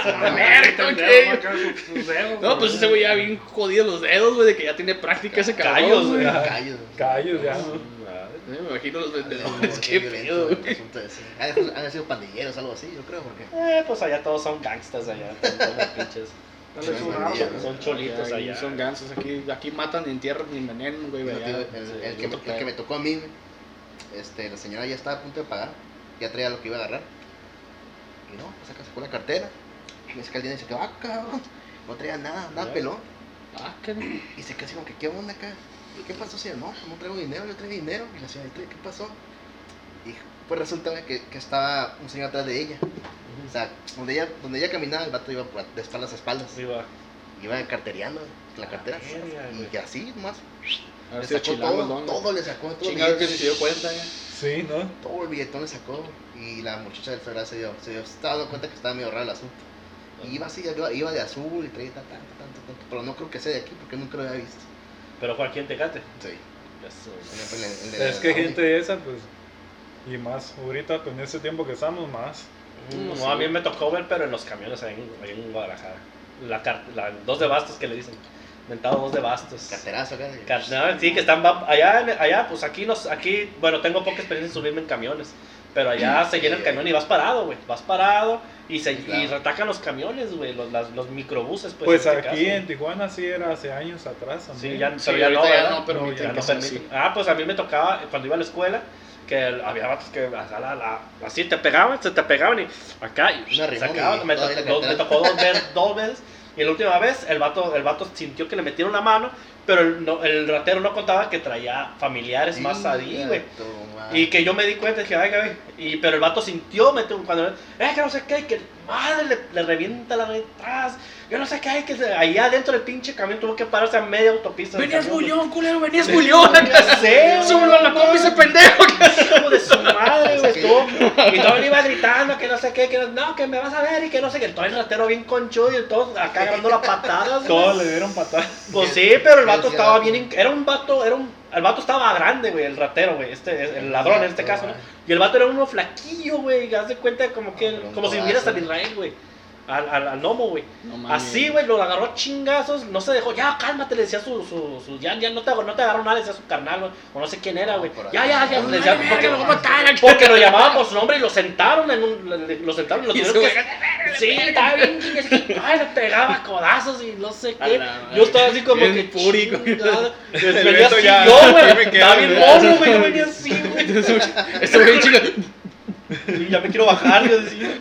dedos, No, pues ese güey ya bien jodido los dedos, güey. De que ya tiene práctica ese cabrón. Callos, güey. güey. Callos. Callos ya. Me imagino los vendedores. Qué pedo, güey. Han sido pandilleros, algo así, yo creo, porque. Eh, pues allá todos son gangsters allá. todos los pinches. Dale su ya. Son cholitos allá. Son gansos aquí, aquí matan, ni entierran, ni envenenan, güey. El, que, me- otro el que me pedo. tocó a mí, este, la señora ya estaba a punto de pagar, ya traía lo que iba a agarrar. Y no, pues acá sacó la cartera, y me saca el dinero y dice que va, cabrón. No traía nada, nada pelón. Ah, qué Y se queda así como que, ¿qué onda acá? ¿Y qué pasó, señor? No, no traigo dinero, yo traigo dinero. Y la señorita, ¿qué pasó? Y pues resulta que, que estaba un señor atrás de ella. O sea, donde ella, donde ella caminaba, el vato iba de espaldas a espaldas. Iba cartereando la Ah, cartera. verga, güey. Y así, nomás, A ver le si sacó todo, ¿no? todo le sacó, todo el Chingado que billete. ni se dio cuenta, ya. Sí, ¿no? todo el billetón le sacó y la muchacha del Ferraz se dio, se dio, se estaba dando cuenta que estaba medio raro el asunto. Y iba así, iba, iba de azul y traía tanto, tanto, tanto, tanto, pero no creo que sea de aquí porque nunca lo había visto. Pero fue aquí en Tecate. Sí. Eso. el- el- el- Es que gente esa, pues. Y más, ahorita con ese tiempo que estamos, más. No, sí. a mí me tocó ver, pero en los camiones ahí en, ahí en Guadalajara. La, car- la- dos de bastos que le dicen. Mentado dos de bastos. Carterazo no, sí, que están allá, allá, pues aquí nos, aquí, bueno, tengo poca experiencia en subirme en camiones, pero allá se llena el camión y vas parado, güey, vas parado y se claro. y retacan los camiones, güey, los, las- los microbuses, pues. Pues en este aquí caso. en Tijuana sí era hace años atrás también. Sí, ya, Sí, pero ya no, ya no ya que no sea permiten. así. Ah, pues a mí me tocaba cuando iba a la escuela que había vatos que la- la- así te pegaban, se te pegaban y acá y Una sacaban, me, tocó, me tocó dos, veces, dos veces y la última vez el vato, el vato sintió que le metieron la mano, pero el, no- el ratero no contaba que traía familiares más ahí, güey. Y que yo me di cuenta, dije, ay, güey. Y, pero el vato sintió, metió, cuando, eh, que no sé qué, que madre le, le revienta la red atrás. Yo no sé qué, que se- ahí adentro del pinche camión tuvo que pararse a media autopista. Venías bullón, culero, venías bullón. Ya sé, Súbelo a la combi ese pendejo. Hijo de su madre, güey, estuvo. Y todo le iba gritando que no sé qué, que no, no, que me vas a ver y que no sé qué. Todo el ratero bien conchudo y todos acá agarrando las patadas. Todos le dieron patadas. Pues sí, pero el vato estaba bien. Era un vato, era un. El vato estaba grande, güey, el ratero, güey. Este, el ladrón en este caso, ¿no? Y el vato era uno flaquillo, güey. Haz de cuenta como que. Ah, Como si vivieras al Israel, güey. Al, al, al gnomo, güey. No. Así, güey, lo agarró a chingazos, no se dejó, ya cálmate, le decía su, su, su ya, ya no te, no te agarró nada, le decía su carnal, güey, o no sé quién era, güey. Ya, ya, ya, No, le decía, porque, porque lo llamaban por su nombre y lo sentaron en un, lo sentaron y lo tuvieron que, sí, estaba bien, ay, le pegaba codazos y no sé qué, yo estaba así como Bien que, púrico. venía así ya, yo, güey, estaba bien mono, güey, yo venía así, güey, Este güey chica. Y ya me quiero bajar, yo decía.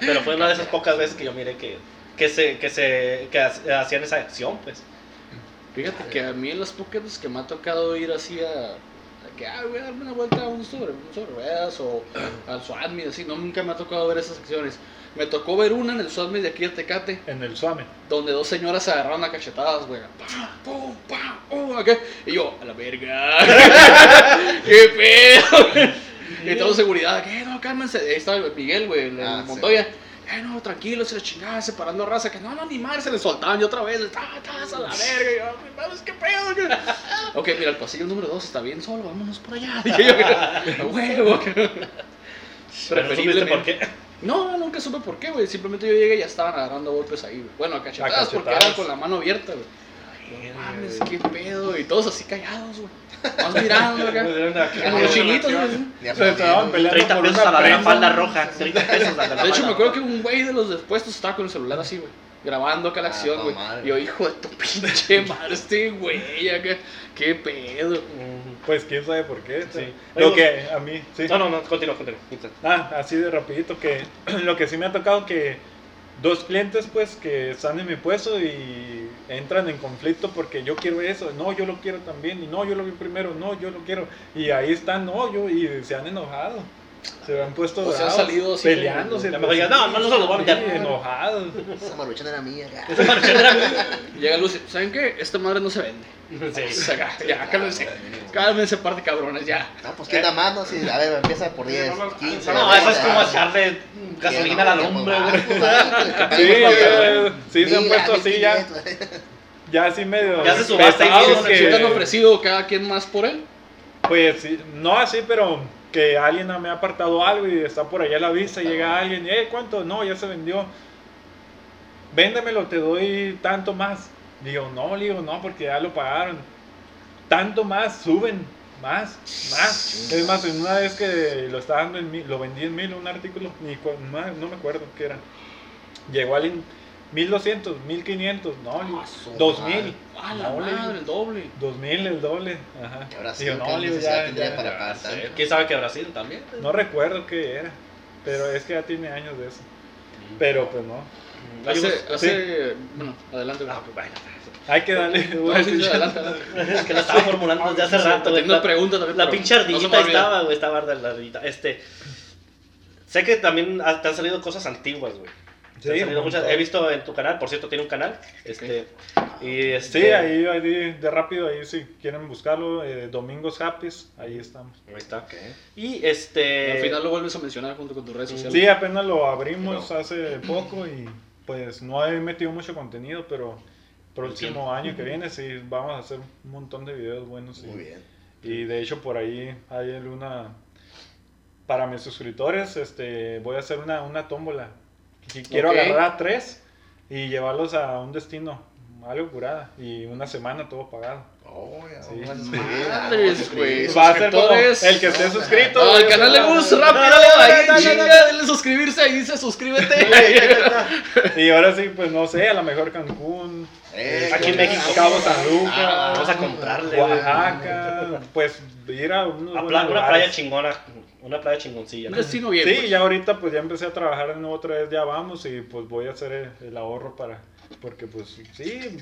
Pero fue una de esas pocas veces que yo miré que, que se, que se, que hacían esa acción, pues. Fíjate que a mí en las pocas veces que me ha tocado ir así a. a que, ah, voy a darme una vuelta a un sobre, un sobre ruedas o al Suadmi, así, no, nunca me ha tocado ver esas acciones. Me tocó ver una en el Suadmi de aquí de Tecate, En el Suame. donde dos señoras se agarraron a cachetadas, güey. Pa, pum, pa, pum, acá. Y yo, a la verga. ¿Qué pedo? Y toda la seguridad, que "Eh, no, cálmense. Ahí estaba Miguel, güey, el Ah. Montoya. Eh, no, tranquilo, se le chingaba, separando raza. Que no, no, ni madre, se le soltaban y otra vez. ¡Ah, estás a la verga! Y yo, "Ay, mames, ¿qué pedo? güey?" ok, mira, el pasillo número 2 está bien solo, vámonos por allá. Dije yo, "A huevo. Supiste por qué. No, nunca supe por qué, güey. Simplemente yo llegué y ya estaban agarrando golpes ahí, güey. Bueno, a cachetadas, porque eran con la mano abierta, güey. No mames, qué pedo. Y todos así callados, güey. Más mirando acá. Como los chinitos, güey. Ni Se estaban aplaudiendo. peleando 30 por pesos a la de la falda roja. 30 pesos a la de hecho, me acuerdo que un güey de los despuestos estaba con el celular así, güey. Grabando acá la Ah, acción, no güey. Y yo, hijo de tu pinche madre, este güey, acá. Qué pedo. Mm. Pues quién sabe por qué. Sí. Lo que a mí, sí. No, no, no, continúa, continúa. Ah, así de rapidito que lo que sí me ha tocado que dos clientes pues que están en mi puesto y entran en conflicto porque yo quiero eso, no, yo lo quiero también y no, yo lo vi primero, no, yo lo quiero y ahí están, no, yo y se han enojado. Se han puesto O sea, han salido así peleándose. como- ya, no, no, no se los voy a Sí, meter. enojados. Esa maruchana era mía. Esa marchera era mía. Llega Lucy, ¿saben qué? Esta madre no se vende. Sí. Sea, acá, ya, cálmense. Cálmense, par de cabrones, ya. No, pues ¿quién da más? No, sí, a ver, empieza por 10, no, no, 15. No, eso es como echarle gasolina a la lumbre, güey. Sí, eh, sí se han puesto así ya, 1500. ya así medio Ya se ¿Sí te han ofrecido cada quien más por él? Pues sí, no así, pero que alguien me ha apartado algo y está por allá a la vista y llega alguien, eh, ¿cuánto? No, ya se vendió. Véndemelo, te doy tanto más. Digo, no, le digo, no, porque ya lo pagaron. Tanto más, suben, más, más. Es más, en una vez que lo estaba dando en mil, lo vendí en mil, un artículo, ni no me acuerdo qué era. Llegó alguien, 1200, 1500, no, Ah, su 2000. madre. A la No, le madre, el doble. 2000 el doble. Ajá. Sí, ¿qué no, le digo, necesidad ya, tendría ya, para pagar? ¿Quién sabe que Brasil también? No recuerdo qué era, pero es que ya tiene años de eso. Pero pues no. Hace, hace, bueno, adelante. Ah, pues, bueno. Hay que darle. No, sí, sí, adelante, adelante. Es que lo estaba formulando desde hace rato. Tengo una La- pregunta también. La pinche no ardillita olvida. estaba, güey, estaba la ardillita. Este, sé que también te han salido cosas antiguas, güey. Sí, muchas- he visto en tu canal, por cierto, tiene un canal. Este, y este, Sí, ahí, ahí de rápido, ahí si quieren buscarlo, eh, Domingos Happys, ahí estamos. Ahí está. Ok. Y este. Al final lo vuelves a mencionar junto con tus redes sociales. Sí, apenas lo abrimos hace poco y pues no he metido mucho contenido, pero próximo año que viene sí vamos a hacer un montón de videos buenos. y- Muy bien. Y de hecho por ahí hay una para mis suscriptores, este voy a hacer una, una tómbola. Y quiero agarrar a tres y llevarlos a un destino, algo curada, y una semana todo pagado. Oh, ya, Sí. Madres, güey. Va a ser como el que esté suscrito. No, al canal de Gus, rápido, Dale, dale, ahí, dale, chinga, denle suscribirse, ahí dice suscríbete. Y ahora sí, pues no sé, a lo mejor Cancún, Eh, Aquí en México. Cabo San Lucas, Ah, Vamos a comprarle. Oaxaca, pues ir a unos A buenos pla- una playa chingona. Una playa chingoncilla. Un destino bien. Sí, pues. ya ahorita pues ya empecé a trabajar nuevo otra vez, ya vamos y pues voy a hacer el, el ahorro para, porque pues sí,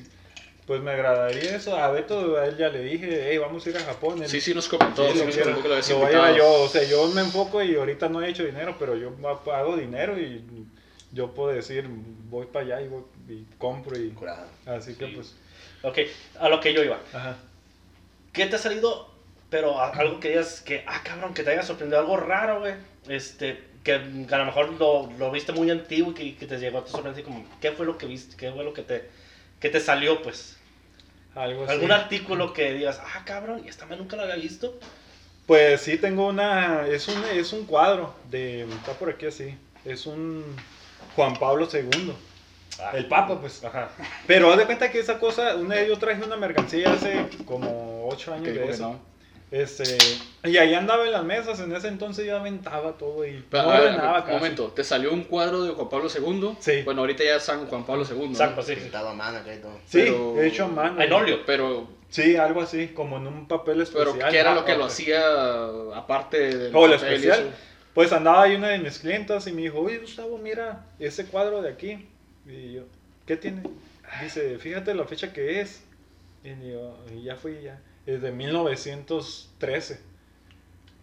pues me agradaría eso. A Beto, a él ya le dije, hey, vamos a ir a Japón. Él- Sí, sí, nos comentó. Sí, Sí, nos comentó que lo habías invitado. yo, o sea, yo me enfoco y ahorita no he hecho dinero, pero yo ha- hago dinero y yo puedo decir, voy para allá y, voy, y compro y Curado. así que pues, Ok, a lo que yo iba. ajá. ¿Qué te ha salido? Pero algo que digas que, ah, cabrón, que te haya sorprendido, algo raro, güey. Este, que a lo mejor lo, lo viste muy antiguo y que, que te llegó a tu sorpresa, como, ¿qué fue lo que viste? ¿Qué fue lo que te, que te salió, pues? Algo así. ¿Algún artículo que digas, ah, cabrón, y esta me nunca lo había visto? Pues sí, tengo una. Es un, es un cuadro de. Está por aquí así. Es un Juan Pablo II. Ah, El Papa, pues. Ajá. Pero haz de cuenta que esa cosa. Una yo traje una mercancía hace como 8 años de eso. no. Este, y ahí andaba en las mesas. En ese entonces yo aventaba todo y Pero, no ordenaba un momento, ¿te salió un cuadro de Juan Pablo II? Sí. Bueno, ahorita ya es San Juan Pablo II. ¿no? Exacto, sí. Pintado a mano acá y todo. Sí, pero- hecho a mano. En óleo. Pero, Sí, algo así, como en un papel especial. pero ¿qué era lo que Ah, lo hacía aparte del Oh, lo papel especial. eso? Pues andaba ahí una de mis clientas y me dijo, oye Gustavo, mira ese cuadro de aquí. Y yo, ¿qué tiene? Dice, fíjate la fecha que es. Y, yo, y ya fui ya. Es de 1913.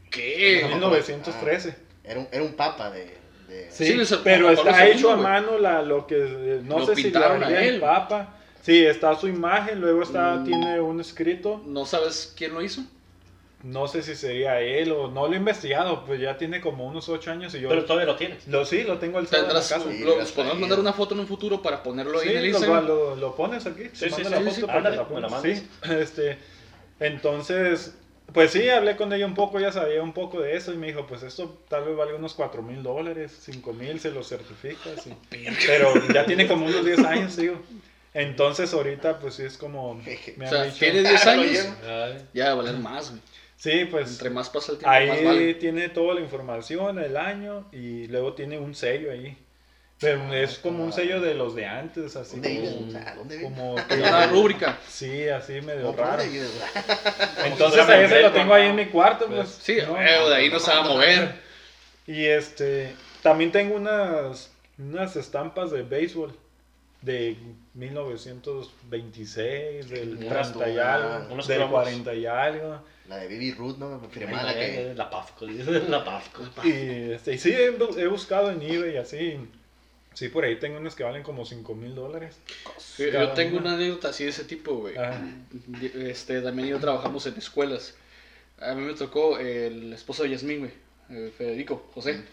¿Qué? No. 1913. Era un, era un papa de. de- Sí, Sí, es el pero está hecho a mano la, lo que, eh, no Lo sé si la pintaron a él. Papa. Sí, está su imagen, luego está, Mm. tiene un escrito. ¿No sabes quién lo hizo? no sé si sería él o no lo he investigado, pues ya tiene como unos 8 años y yo... Pero todavía lo tienes. Lo sí, lo tengo el sábado en la casa. Sí, lo, podemos mandar una foto en un futuro para ponerlo ahí Sí, en el lo, Instagram. lo- lo pones aquí. Sí, sí, mando sí, la sí, foto sí. para que Ándale, la me la pongas. mandas. Sí, este, entonces, pues sí, hablé con ella un poco, ya sabía un poco de eso y me dijo, pues esto tal vez vale unos 4 mil dólares, 5 mil, se lo certificas. y- pero ya tiene como unos 10 años, digo. Entonces ahorita pues sí es como... Me O sea, dicho- tiene 10 Lo años, ya va a valer más, güey. Sí, pues Entre más pasa el tiempo, ahí más vale. tiene toda la información, el año y luego tiene un sello ahí. Pero es como un sello de los de antes, así ¿Dónde vives? como... O sea, ¿dónde vives? como Una rúbrica. Sí, así medio ¿Cómo, por raro. vives? Entonces fuera ahí se lo tengo ahí en mi cuarto, pues. Sí, no, güey, de ahí no se va a mover. Y este, también tengo unas, unas estampas de béisbol de 1926, del Unas 30 y algo, del cromos. 40 y algo. La de Baby Ruth, ¿no? Firmada la que... La Pafco, la Pafco. Y, este, y sí, he buscado en eBay así. Sí, por ahí tengo unas que valen como 5 mil dólares. Yo, tengo una. anécdota así de ese tipo, güey. Ah. Este, también yo trabajamos en escuelas. A mí me tocó el esposo de Yasmín, güey, eh, Federico, José.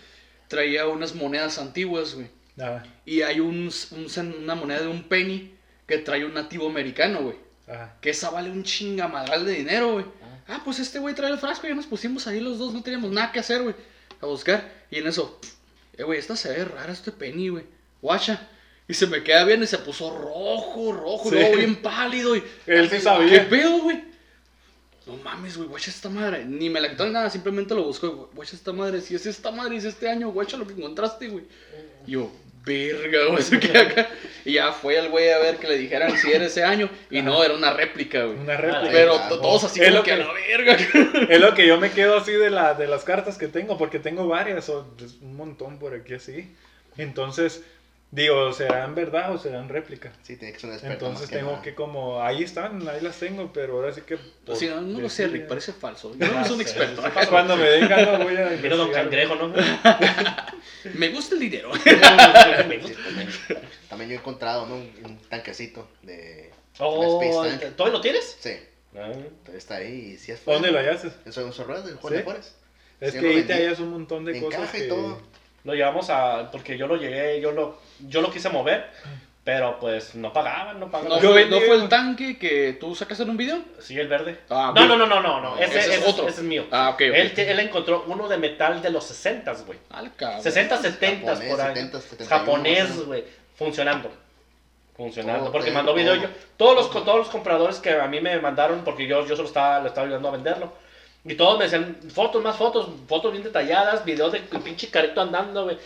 Traía unas monedas antiguas, güey. Ah, Y hay un, un una moneda de un penny que trae un nativo americano, güey. ah, Que esa vale un chingamadral de dinero, güey. Ah, pues este güey trae el frasco y ya nos pusimos ahí los dos, no teníamos nada que hacer, güey. A buscar. Y en eso, eh, güey, esta se ve rara, este penny, güey. Guacha. Y se me queda bien y se puso rojo, rojo, Sí. luego bien pálido. Y, Él sí ¿Qué sabía. pedo, güey? No mames, güey, guacha esta madre. Ni me la quitó ni nada, simplemente lo buscó. güey, Guacha esta madre. Si es esta madre, es este año, guacha lo que encontraste, güey. Y yo, verga, güey, se queda acá. Y ya fue el güey a ver que le dijeran si era ese año. Y no, era una réplica, güey. Una réplica. Pero to- todos así Es como lo que a que- la verga. Es lo que yo me quedo así de, la, de las cartas que tengo, porque tengo varias, o pues, un montón por aquí así. Entonces, digo, ¿serán verdad o serán réplica? Sí, tiene que ser un experto Entonces tengo nada. que como, ahí están, ahí las tengo, pero ahora sí que... por Sí, no, no lo sé, Rick, parece falso. Yo no soy un experto. Cuando me den ganas voy a... Mira Don. Cangrejo, ¿no? Me gusta el dinero. Me Sí, gusta. también, también yo he encontrado ¿no? un, un tanquecito de Oh, Tank. ¿Todavía lo tienes? Sí, Ah. está ahí y sí es ¿Dónde lo hallaste? Sorrado del Juan ¿Sí? de Juárez. Es Sí, que ahí te hallas un montón de En cosas caja y que... todo. Lo llevamos a. Porque yo lo llegué, yo lo, yo lo quise mover, pero pues no pagaban, no ¿No, pagaban. Yo fue, ¿No fue el tanque que tú sacaste en un video? Sí, el verde. Ah, no, no, no, no, no, no. Ese, Ese es ese otro. ese es mío. Ah, ok, ok. Él, él encontró uno de metal de los 60, güey. Al cabrón. 60, 70 japonés, por ahí. 70, 71, japonés, ¿no? güey. Funcionando. Funcionando. Todo, porque mandó video yo. Todos los, todos los compradores que a mí me mandaron, porque yo, yo solo estaba, le estaba ayudando a venderlo. Y todos me decían fotos, más fotos, fotos bien detalladas, videos del pinche carrito andando, güey.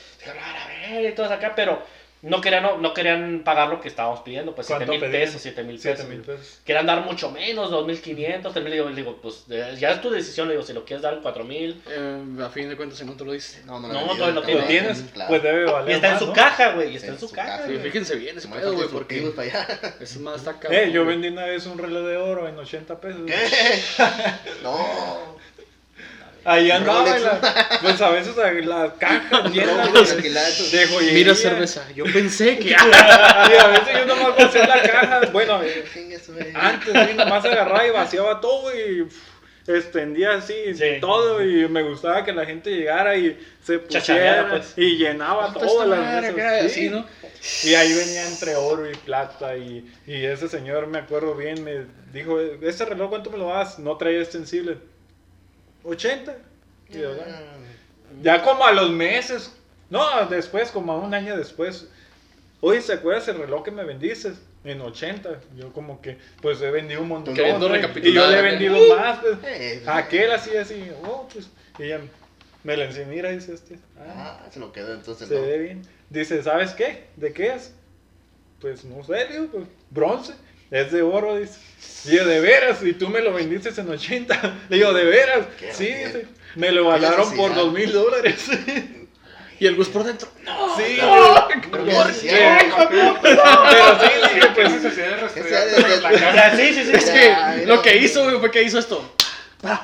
Y todas acá, pero no querían, no, no querían pagar lo que estábamos pidiendo, pues 7 ¿Cuánto mil pesos, 7 mil Siete pesos. mil pesos. Querían dar mucho menos, 2.500, 3.000, digo, digo, pues eh, ya es tu decisión, le digo, si lo quieres dar 4.000. Eh, a fin de cuentas, ¿en cuánto lo dice? No, no, No, no, todavía lo ¿Lo tiene. tienes? Claro. Pues debe valer Y está en más, su ¿no? caja, güey, y está Sí, en su su caja. caja. Fíjense bien ese pedo, güey, porque para allá. esa madre está cabrón. Eh, yo vendí una vez un reloj de oro en 80 pesos. ¿Qué? No. Ahí andaba, Rolex. la- pues a veces la, la caja llena Rolex, de, de joyería. Mira cerveza, yo pensé que... Y a veces yo nomás vaciaba la caja, bueno, eh, antes sí, nomás agarraba y vaciaba todo y extendía así Sí. todo y me gustaba que la gente llegara y se pusiera pues. y llenaba ¿Cuánto todas esta las mesas, acá? sí. Así, ¿no? Y ahí venía entre oro y plata y, y ese señor, me acuerdo bien, me dijo, ¿ese reloj cuánto me lo das? No traía extensible. 80. Y yo, "Ah". Ya como a los meses, no, después, como a un año después, oye, ¿se acuerdas el reloj que me vendiste? En 80, yo como que, pues he vendido un montón. Queriendo ¿no? recapitular, Y yo le he vendido más, pues. Eh, Aquel así, así, oh, pues, y ella me la enseñó, mira, dice este. Ah, Ah, se lo quedó entonces. se no. ve bien. Dice, ¿sabes qué? ¿De qué es? Pues no sé, digo, pues, bronce. Es de oro, dice. Y yo, de veras, y tú me lo vendiste en 80. Le digo, de veras. Sí, dice. Me lo valaron por dos mil dólares. Y el Gus por dentro. ¡No! Sí, qué ¿por qué? Pero sí, dije, ¿Qué pues. sí, sí, sí. Es sí. que lo que hizo, güey, fue que hizo esto.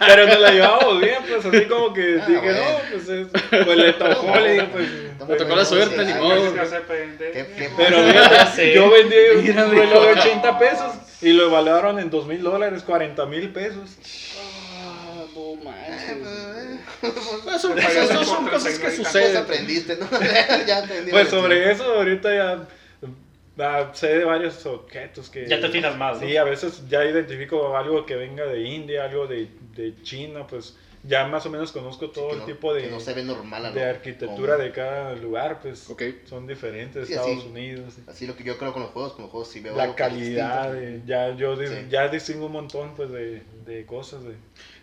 Pero nos la llevábamos bien, pues así como que Ah, dije, bueno. no, pues es. Pues le tocó, le digo, pues. Me tocó la suerte, ni Ay, modo. Pero yo vendí un reloj de mijo. 80 pesos y lo evaluaron en 2 mil dólares, 40 mil pesos. Ah, no No Ah, manches. pues, Pues son, Pagas cosas, que suceden. aprendiste, ¿no? ya. Pues sobre eso ahorita ya ah, sé de varios objetos que... Ya te fijas más, ¿no? Sí, a veces ya identifico algo que venga de India, algo de, de China, pues ya más o menos conozco todo que el no- tipo de, que no se ve normal. de arquitectura como- de cada lugar, pues Ok. son diferentes, Sí, Estados así. Unidos. sí. Así lo que yo creo con los juegos, con los juegos sí veo La algo que es calidad, de- ya yo Sí. ya distingo un montón pues de, de cosas. De,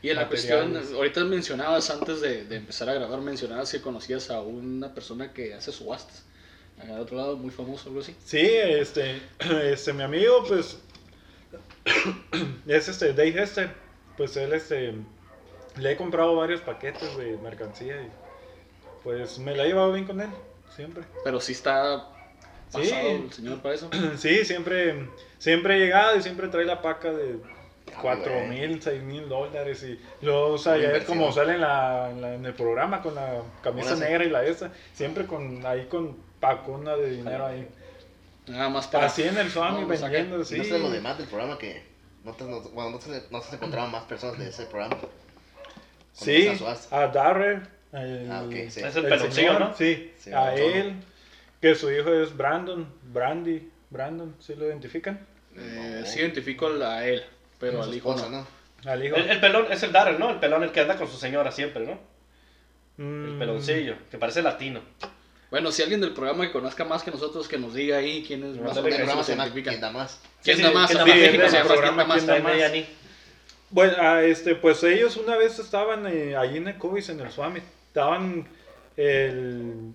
Y en la cuestión, ahorita mencionabas antes de, de empezar a grabar, mencionabas que conocías a una persona que hace subastas. Acá de otro lado, muy famoso, algo así. Sí, este, este, mi amigo, pues, es este, Dave Hester, pues él, este, le he comprado varios paquetes de mercancía y, pues, me la he llevado bien con él, siempre. Pero sí está pasado Sí. el señor para eso. Sí, siempre, siempre he llegado y siempre trae la paca de Ah, cuatro güey. mil, seis mil dólares y luego, o sea, ya es como sale en, la, en, la- en el programa con la camisa negra y la esta, siempre con, ahí con pacona de dinero ahí. Nada más para. Así en el Swami No, vendiendo, Y sí. no sé lo demás del programa que no te, no, bueno, no se, no se encontraban más personas de ese programa. Sí, a Darrer. el- Ah, ok, sí. Es el peloncillo, señor, ¿no? Sí, Sí, a todo. él, que su hijo es Brandon, Brandy, Brandon, ¿sí lo identifican? Eh, No. sí identifico a él, pero al hijo esposa, no. ¿no? Al hijo. El, el pelón es el Darrell, ¿no? El pelón el que anda con su señora siempre, ¿no? El Mm, peloncillo, que parece latino. Bueno, si alguien del programa que conozca más que nosotros, que nos diga ahí quién es más o El menos programa se identifica. ¿Quién da más? ¿Quién Sí, da sí, más? ¿quién da da da. Bueno, ah, este, pues ellos una vez estaban eh, ahí en el Cubis, en el Swami. Estaban. El,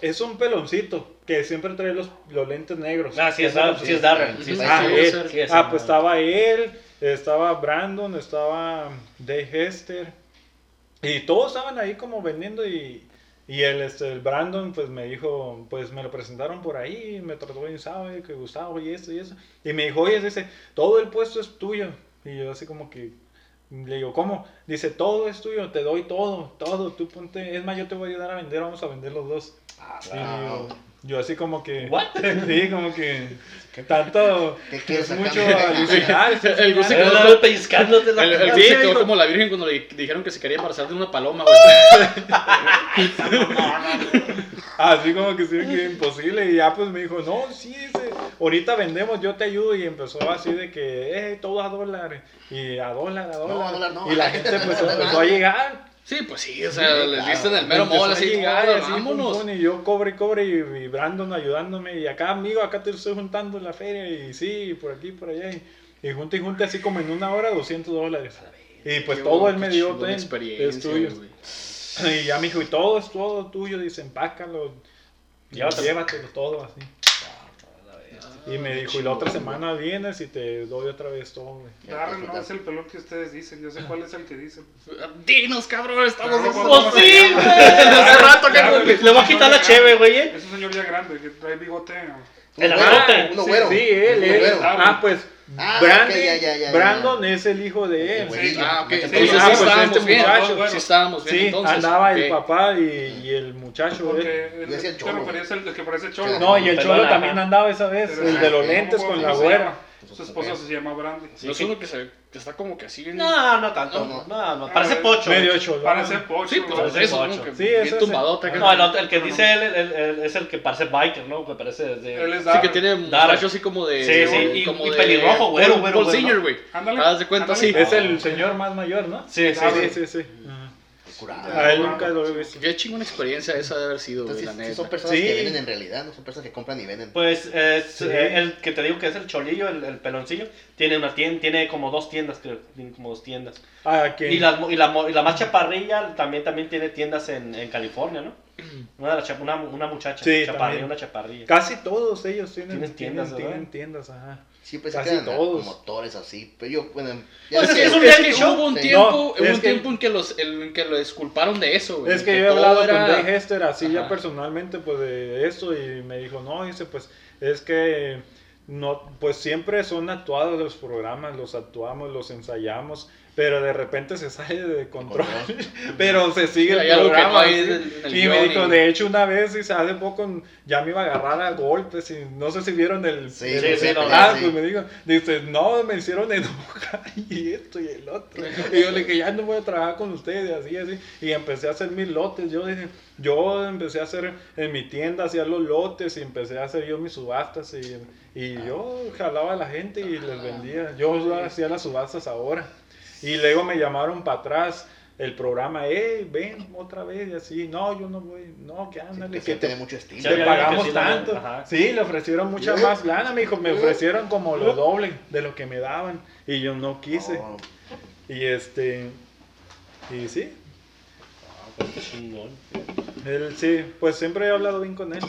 es un peloncito que siempre trae los, los lentes negros. Ah, sí es, peloncito. sí es. Sí, Ujú. sí, Ah, sí, puede él. sí, es Ah, pues estaba él, estaba Brandon, estaba Dave Hester. Y todos estaban ahí como vendiendo y, y el, este, el Brandon pues me dijo, pues me lo presentaron por ahí, me trató bien, sabe, que Gustavo y esto y eso. Y me dijo, oye, dice, todo el puesto es tuyo. Y yo así como que, le digo, ¿cómo? Dice, todo es tuyo, te doy todo, todo, tú ponte, es más, yo te voy a ayudar a vender, vamos a vender los dos. Ah, wow. Yo así como que, ¿What? sí, como que, tanto, ¿Qué quieres es mucho alucinar. El Gus se Él quedó pellizcándote la el- el cara. Gus Sí, se quedó como la virgen cuando le dijeron que se quería embarazar de una paloma, güey. Así como que sí, que imposible. Y ya pues me dijo, no, sí, dice, ahorita vendemos, yo te ayudo. Y empezó así de que, eh, todo a dólar. Y a dólar, a dólar. a dólar no. Y la gente pues No, empezó a llegar. Sí, pues sí, o sea, Sí, les claro. diste en el mero mole, así, llegar, "Órale, así, pum, vámonos. pum, y yo cobre y cobre y, y Brandon ayudándome. Y acá, amigo, acá te estoy juntando en la feria. Y sí, por aquí, por allá. Y, y junta y junta así como en una hora 200 dólares. Y pues Qué todo él me dio, ten, experiencia, es tuyo. güey. Y ya me dijo, y todo es todo tuyo, dice, empácalo, llévatelo todo así. Y me dijo, y la otra semana vienes y te doy otra vez todo, güey. Darrell no es el pelón que ustedes dicen, yo sé cuál es el que dicen. Dinos, cabrón, estamos No, en no, ¡Pues no, sí, no, güey! Hace rato que no- Le voy a quitar la cheve, güey, ¿eh? Es un señor ya grande que trae bigote. El güero, Uno Sí, güero. Sí, él, él. güero. Ah, pues, Ah, Brandy- ok, ya, ya, ya, ya. Brandon es el hijo de él. güey. Ah, ok, Sí, entonces sí, ah, pues estábamos este bien. muchacho, Sí estábamos bien, Sí, entonces. andaba el ok. papá y, y el muchacho. él. Porque el, el te cholo. referías al el que parece cholo. No, y el Pero cholo la- también andaba esa vez, el de los lentes con la güera. Su esposa se llama Brandy. No es uno que, se, que está como que así. No, no tanto. No, No, no, parece pocho. Medio cholo. Parece pocho. Sí, pues Parece eso, pocho. como que Sí, bien es- tumbadota. No, el, el que dice él, él- él es el que parece biker, ¿no? Que parece desde... Él es Sí, que tiene un muchacho así como de. Sí, sí, y- como y de pelirrojo, güero, güero, Paul Senior, güey. Ándale. Haz de cuenta, sí. Es el señor más mayor, ¿no? Sí, sí, Sí, sí. sí, sí. Ajá. Curado. A él nunca lo he visto. Qué chingona experiencia esa de haber sido, Entonces, la neta. son personas Sí. que venden en realidad, no son personas que compran y venden. Pues es, Sí. eh, el que te digo que es el cholillo, el, el peloncillo, tiene una tienda, tiene como dos tiendas, creo, tiene como dos tiendas. Ah, ¿quién? Y la, y, la, mo- y la más chaparrilla también, también tiene tiendas en, en California, ¿no? Una, de una, una muchacha, Sí, chaparrilla, una chaparrilla. Casi todos ellos tienen, Tienen tiendas, tienen, ¿verdad? tienen tiendas, ajá. Siempre se Casi quedan todos. motores así. Pero yo, bueno, Pues ves es, que- es un es reality que show. hubo un Sí. tiempo, No, hubo es un que- tiempo en que los en que lo disculparon de eso, güey. Es que que yo he hablado era- con Dave Hester así ya personalmente pues de esto y me dijo, no, dice, pues es que no, pues siempre son actuados los programas, los actuamos, los ensayamos, pero de repente se sale de control, pero se sigue el no programa. el- y me dijo, y- de hecho, una vez, y hace poco, ya me iba a agarrar a golpes, y no sé si vieron el... Sí, el- sí, sí, no, ah, sí. pues me dijo, dice, no, me hicieron enojar, y esto y el otro. Y yo le dije, ya no voy a trabajar con ustedes, así, así. Y empecé a hacer mis lotes. Yo dije, yo empecé a hacer en mi tienda, hacía los lotes y empecé a hacer yo mis subastas. Y, y yo jalaba a la gente y les vendía. Yo hacía las subastas ahora. Y luego me llamaron para atrás el programa, hey, ven otra vez y así. No, yo no voy, no, que ándale, que que sí te tiene mucho estilo. Sí, te pagamos que sí, tanto. ajá. Sí, le ofrecieron mucha más lana, me dijo, me ofrecieron como lo doble de lo que me daban y yo no quise. No, Y este y sí, Ah, qué chingón. él sí, pues siempre he hablado bien con él.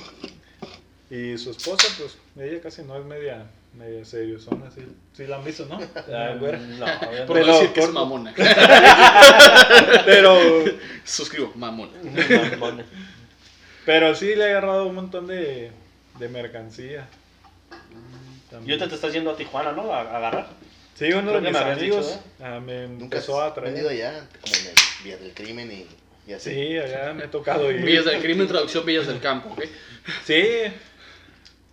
Y su esposa, pues ella casi no es media media serio, son así. Sí la han visto, ¿no? La Ah, güera. no, obviamente. Por Te decir que es mamona. Pero Suscribo, mamona. Pero sí le he agarrado un montón de de mercancía. Y También. ahorita te estás yendo a Tijuana, ¿no? A, a agarrar. Sí, uno Creo de mis amigos dicho, ah, me Nunca empezó a traer. vendido allá, como en el Vía del Crimen y, y así. Sí, allá me he tocado ir. Villas del crimen, traducción Villas del campo, ¿ok? Sí,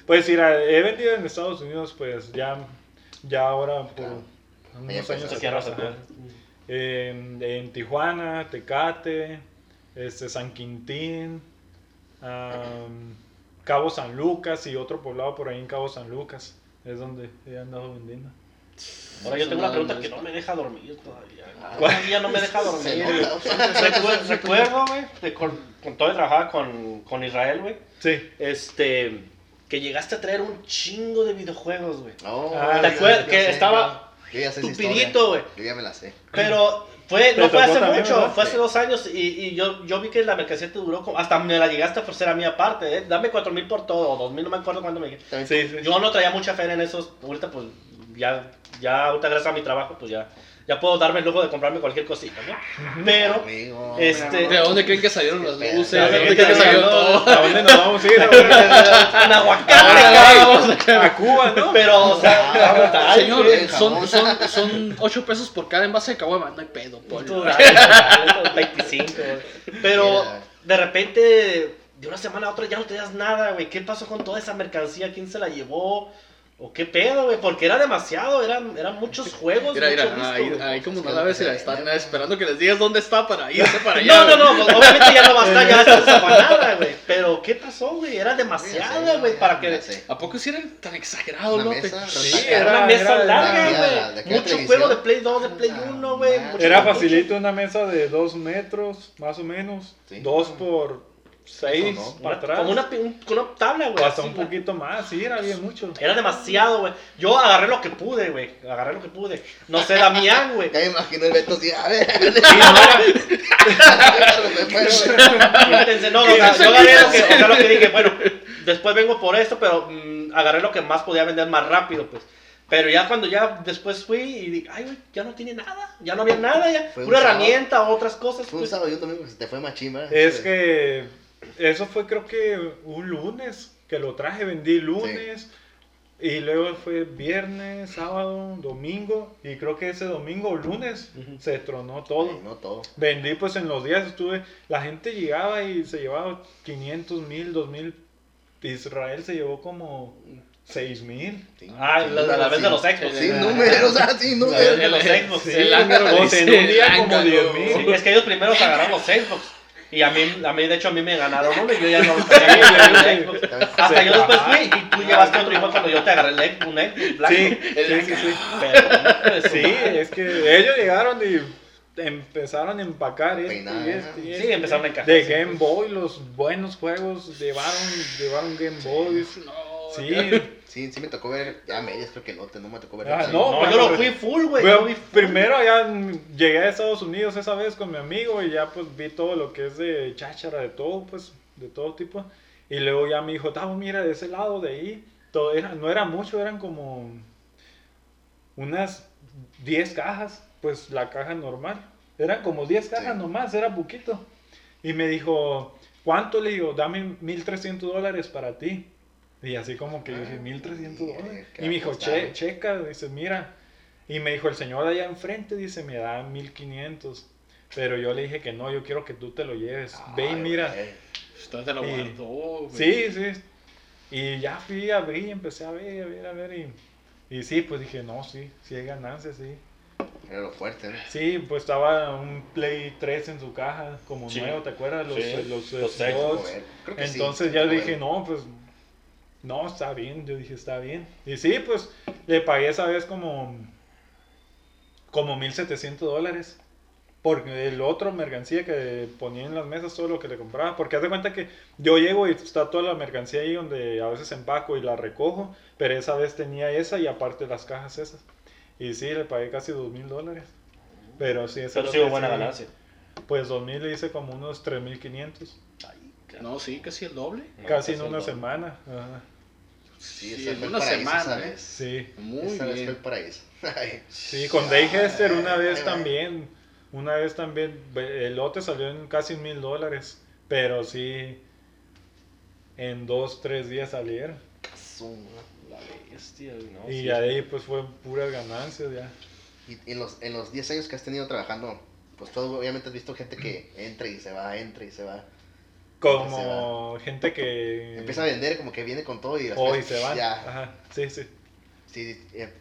pues mira, he vendido en Estados Unidos, pues ya, ya ahora por Claro. unos años atrás, en, en Tijuana, Tecate, este, San Quintín, Cabo San Lucas y otro poblado por ahí en Cabo San Lucas. Es donde he andado vendiendo. Ahora yo tengo una pregunta que no me deja dormir todavía. Ah. Todavía no me deja dormir. Recuerdo, güey, de con, con todo el trabajaba con, con Israel, güey. Sí, Este, que llegaste a traer un chingo de videojuegos, güey. No, Ah, ¿Te acuerdas que sé, estaba yo ya sé esa estupidito, güey? Yo ya me la sé. Pero fue, no fue hace también, mucho, ¿verdad? fue hace dos años y, y yo, yo vi que la mercancía te duró como, hasta me la llegaste a ofrecer a mí aparte, ¿eh? dame cuatro mil por todo, o dos mil, no me acuerdo cuándo me dijiste. También sí, sí. Yo no traía mucha fe en esos, ahorita pues ya, ya ahorita gracias a mi trabajo pues ya, ya puedo darme el lujo de comprarme cualquier cosita, ¿no? Pero, Amigo. este, ¿De dónde creen que salieron las luces? ¿De dónde creen que salió todo? ¿A dónde nos vamos a ir? en aguacate, vamos a- A Cuba, ¿no? Pero, o sea, Señor, son, son, son 8 pesos por cada envase de caguama. No hay pedo, dale, 25, güey. Pero de repente, de una semana a otra ya no tenías nada, güey. ¿Qué pasó con toda esa mercancía? ¿Quién se la llevó? ¿O qué pedo, güey? Porque era demasiado, eran, eran muchos juegos. Mira, mucho mira, ahí, güey. ahí como no si se la están ¿no? esperando que les digas dónde está para irse para allá. No, no, no, pues, obviamente ya no va a estar, ya está desafanada, güey. Pero, ¿qué pasó, güey? Era demasiada, güey, para que... ¿A poco si eran tan exagerados, mesa, Sí, Era era- una mesa era- larga, era- güey. Mucho televisión. juego de Play 2, de Play Ah, 1, güey. Era facilito una mesa de dos metros, más o menos. Sí. Dos por seis no. para Una- atrás. Como una, un- con una tabla, güey. Hasta un poquito más, sí, era bien mucho. Era demasiado, güey. Yo agarré lo que pude, güey. Agarré lo que pude. No sé, Damián, güey. Ya me imagino el Beto así, a ver. No, yo agarré lo que, o sea, lo que dije, bueno, después vengo por esto, pero mm, agarré lo que más podía vender más rápido, pues. Pero ya cuando ya después fui y dije, ay, güey, ya no tiene nada, ya no había nada, ya. Fue un Pura sábado. herramienta, otras cosas, Fue un pues. sábado y un domingo que se te fue machima. Es que eso fue creo que un lunes que lo traje, vendí lunes. Y luego fue viernes, sábado, domingo. Y creo que ese domingo o lunes Ujú. se tronó todo. Sí, no todo. Vendí pues en los días estuve, la gente llegaba y se llevaba 500 mil, 2 mil. Israel se llevó como 6 mil. Sí, Ah, sin la, la, la números, vez de los sin- Xbox. Sin números, ah, sin La vez números. de los Xbox. Sí, sea, en un día como ángaro. 10 mil. Sí, es que ellos primero se agarraron los Xbox. Y a mí, a mí, de hecho, a mí me ganaron uno y yo ya no lo tenía. Sí, Xbox. Hasta yo después fui y tú llevaste otro fue cuando yo te agarré el un Xbox blanco. Sí, El sí, sí, sí. Pero, hijo Sí, es que ellos llegaron y empezaron a empacar este y este y Sí, este. empezaron a encajar. De sí. Game Boy, los buenos juegos llevaron, llevaron Game Boys. No, Sí, Sí, sí me tocó ver, ya medias creo que no, no me tocó ver. Ah, no, No, pero- yo lo fui full, güey. Bueno, primero ya llegué a Estados Unidos esa vez con mi amigo y ya pues vi todo lo que es de cháchara, de todo, pues, de todo tipo. Y luego ya me dijo, Tavo, mira, de ese lado, de ahí, todo era, no era mucho, eran como unas 10 cajas, pues la caja normal. Eran como 10 cajas Sí. nomás, era poquito. Y me dijo, ¿cuánto? Le digo, dame 1.300 dólares para ti. Y así como que yo dije, Ah, 1300 y, dólares. Y me dijo, che, checa, dice, mira. Y me dijo, el señor allá enfrente, dice, me da 1500. Pero yo le dije que no, yo quiero que tú te lo lleves. Ve y mira. Usted te lo Y- guardó, güey. Sí, sí. Y ya fui, abrí empecé a ver, a ver, a ver. Y, y sí, pues dije, no, sí, sí hay ganancias, sí. Era lo fuerte, ¿no? Sí, pues estaba un Play 3 en su caja, como Sí. nuevo, ¿te acuerdas? Los, Sí, los, los creo que Entonces sí, ya joder. dije, no, pues, no, está bien, yo dije, está bien. Y sí, pues, le pagué esa vez como, como 1700 dólares. Porque el otro mercancía que ponía en las mesas, todo lo que le compraba. Porque haz de cuenta que yo llego y está toda la mercancía ahí donde a veces empaco y la recojo. Pero esa vez tenía esa y aparte las cajas esas. Y sí, le pagué casi dos mil dólares. Pero sí, esa Pero es sí buena sí, ganancia. Pues 2000 le hice como unos 3500. No, sí, casi el doble. Casi en una doble. semana. Ajá. Sí, Sí, en una semana, ¿eh? Sí. Muy esa vez fue el bien. paraíso. Sí, con Dave Hester una vez también. Una vez también. El lote salió en casi mil dólares. Pero sí. En dos, tres días salieron. La bestia, ¿no? Y Sí, ya de ahí pues fue puras ganancias ya. Y en los, en los 10 años que has tenido trabajando, pues todo, obviamente has visto gente que entra y se va, entra y se va. Como gente que... Empieza a vender como que viene con todo y Hoy después se van. Ya, Ajá. Sí, sí. sí, eh,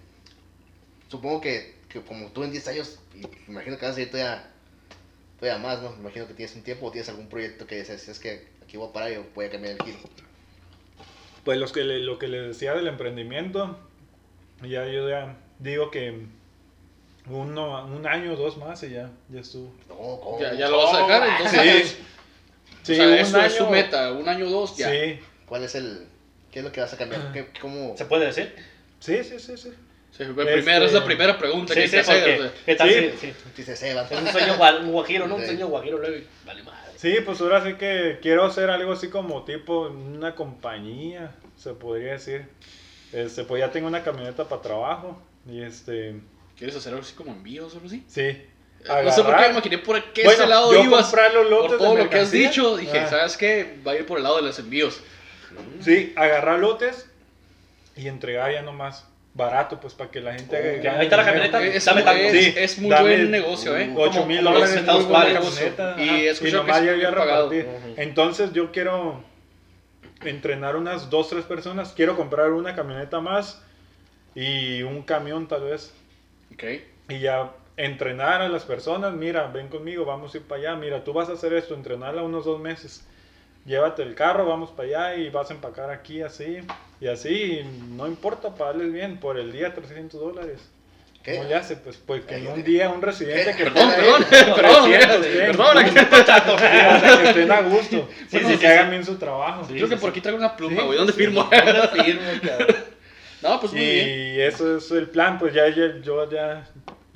supongo que, que como tú en 10 años, y me imagino que vas a ir todavía, todavía más, ¿no? Me imagino que tienes un tiempo o tienes algún proyecto que dices, es que aquí voy a parar y voy a cambiar el giro. Pues los que le- lo que les decía del emprendimiento, ya yo ya digo que uno, un año o dos más y ya, ya estuvo. No, ¿cómo? Ya, ya lo vas a dejar, Oh, entonces. Sí, o sea, un eso es su año- meta, un año o dos, ya. Sí, ¿Cuál es el, qué es lo que vas a cambiar? ¿Qué, cómo? ¿Se puede decir? sí, sí, sí, sí. Sí, primera, es la primera pregunta que hay que hacer. o sea. ¿Qué tal Sí. si- Dice. Es un sueño un guajiro, ¿no? Un Sí. sueño guajiro luego. Vale madre. Sí, pues ahora sí que quiero hacer algo así como tipo una compañía, se podría decir. Este, pues ya tengo una camioneta para trabajo y este, ¿Quieres hacer algo así como envíos o algo así? sí. No sé por qué agarrar- me imaginé por qué Bueno, ese lado yo ibas. comprar los lotes Por de todo lo que has dicho, dije, Ah. ¿sabes qué? Va a ir por el lado de los envíos. Sí, agarrar lotes y entregar ya nomás barato, pues para que la gente haga- ya, ahí está la camioneta. Es, dame tanto. es- Sí, es muy dame- buen negocio, ¿eh? Uh, 8 mil dólares muy buena camioneta. Y escuchado que ya había pagado. Entonces yo quiero entrenar unas dos, tres personas. Quiero comprar una camioneta más y un camión tal vez. Ok. Y ya entrenar a las personas. Mira, ven conmigo, vamos a ir para allá. Mira, tú vas a hacer esto, entrenarla unos dos meses. Llévate el carro, vamos para allá y vas a empacar aquí así. Y así, y no importa, pagarles bien por el día 300 dólares. ¿Qué? ¿Cómo le hace? Pues, pues que en un día un residente ¿Qué? que Perdón, Perdón, perdón, perdón, 300, mira, ¿qué? perdón. sea, que estén a gusto. Sí, y sí, que sí, hagan sí. bien su trabajo. Sí. Creo que por aquí traigo una pluma, Sí, güey. ¿Dónde sí, firmo? ¿Dónde firmo, cabrón? no, pues muy bien. Y eso es el plan, pues ya, ya yo ya,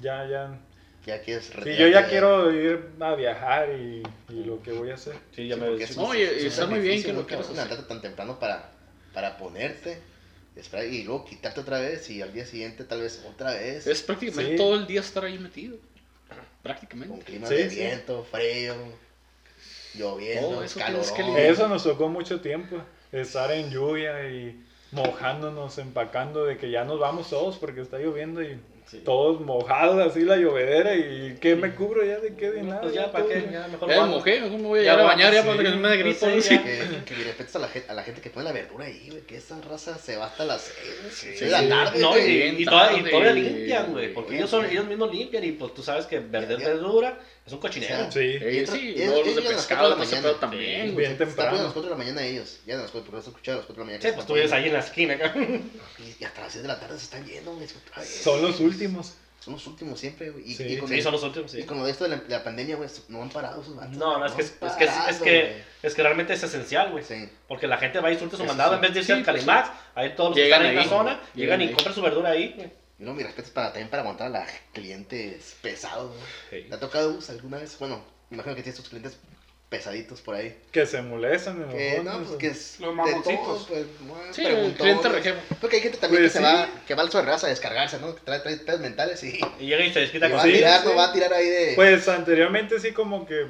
ya, ya. Ya quieres Sí, yo ya quiero ir a viajar y, y lo que voy a hacer. Sí, ya Sí, me porque es sí. un- No, y- y está muy bien que lo muy quieras levantarte tan temprano para, para ponerte, esperar y luego quitarte otra vez y al día siguiente tal vez otra vez. Es prácticamente Sí. todo el día estar ahí metido. Con Prácticamente. clima Sí, de sí. viento, frío, lloviendo, eso que lidiar. Eso nos tocó mucho tiempo, estar en lluvia y mojándonos, empacando de que ya nos vamos todos porque está lloviendo y Sí. todos mojados así la llovedera y ¿qué me cubro ya de qué de nada? Pues ya, ¿para qué? Ya, mejor Ya me mojé, mejor me voy a Ya llegar a bañar ya sí, para que no me dé gripo. pues ¿no? sí, Sí. ya. Que, que mi respeto a la, gente, a la gente que pone la verdura ahí, güey, que esa raza se va hasta las 6 Sí, de la tarde, No, y, bien y toda- y tarde, todavía limpian, güey. Porque ellos, son, ellos mismos limpian y pues tú sabes que vender Ya. verdura es un cochinero. Sí. Sí, Y sí, ellos- los de pescado, mañana. pedo también, bien Están poniendo a temprano. las 4 de la mañana ellos. Ya a las 4, por eso escuchado a las 4 de la mañana. Sí, que pues tú vives ahí en la esquina, acá. Y hasta las 6 de la tarde se están yendo, güey. Son los últimos. Son los últimos siempre, güey. Y, Sí. y con, Sí, el- son los últimos, y sí. con lo de esto de la, de la pandemia, güey, no han parado esos vatos. No, no, es que, es, es que, es, parado, que, güey. es que realmente es esencial, güey. Sí. Porque la gente va y surte su mandado en vez de irse Sí, al pues, Calimax. Ahí todos los que Llegan están en la zona Llegan y compran su verdura ahí, güey. Y no, mi respeto es para, también para aguantar a la clientes pesados. Sí. ¿Te ha tocado Gus, alguna vez? Bueno, me imagino que tienes tus clientes pesaditos por ahí. Que se molestan. Que, los no, pues que es Los mamoncitos. todo, pues, Sí, el cliente. Porque hay gente también Pues que se va, que va al raza a descargarse, ¿no? Que trae, trae pedos mentales y, Y llega y se desquita va con a Sí, tirar, sí. no va a tirar ahí de... Pues anteriormente sí como que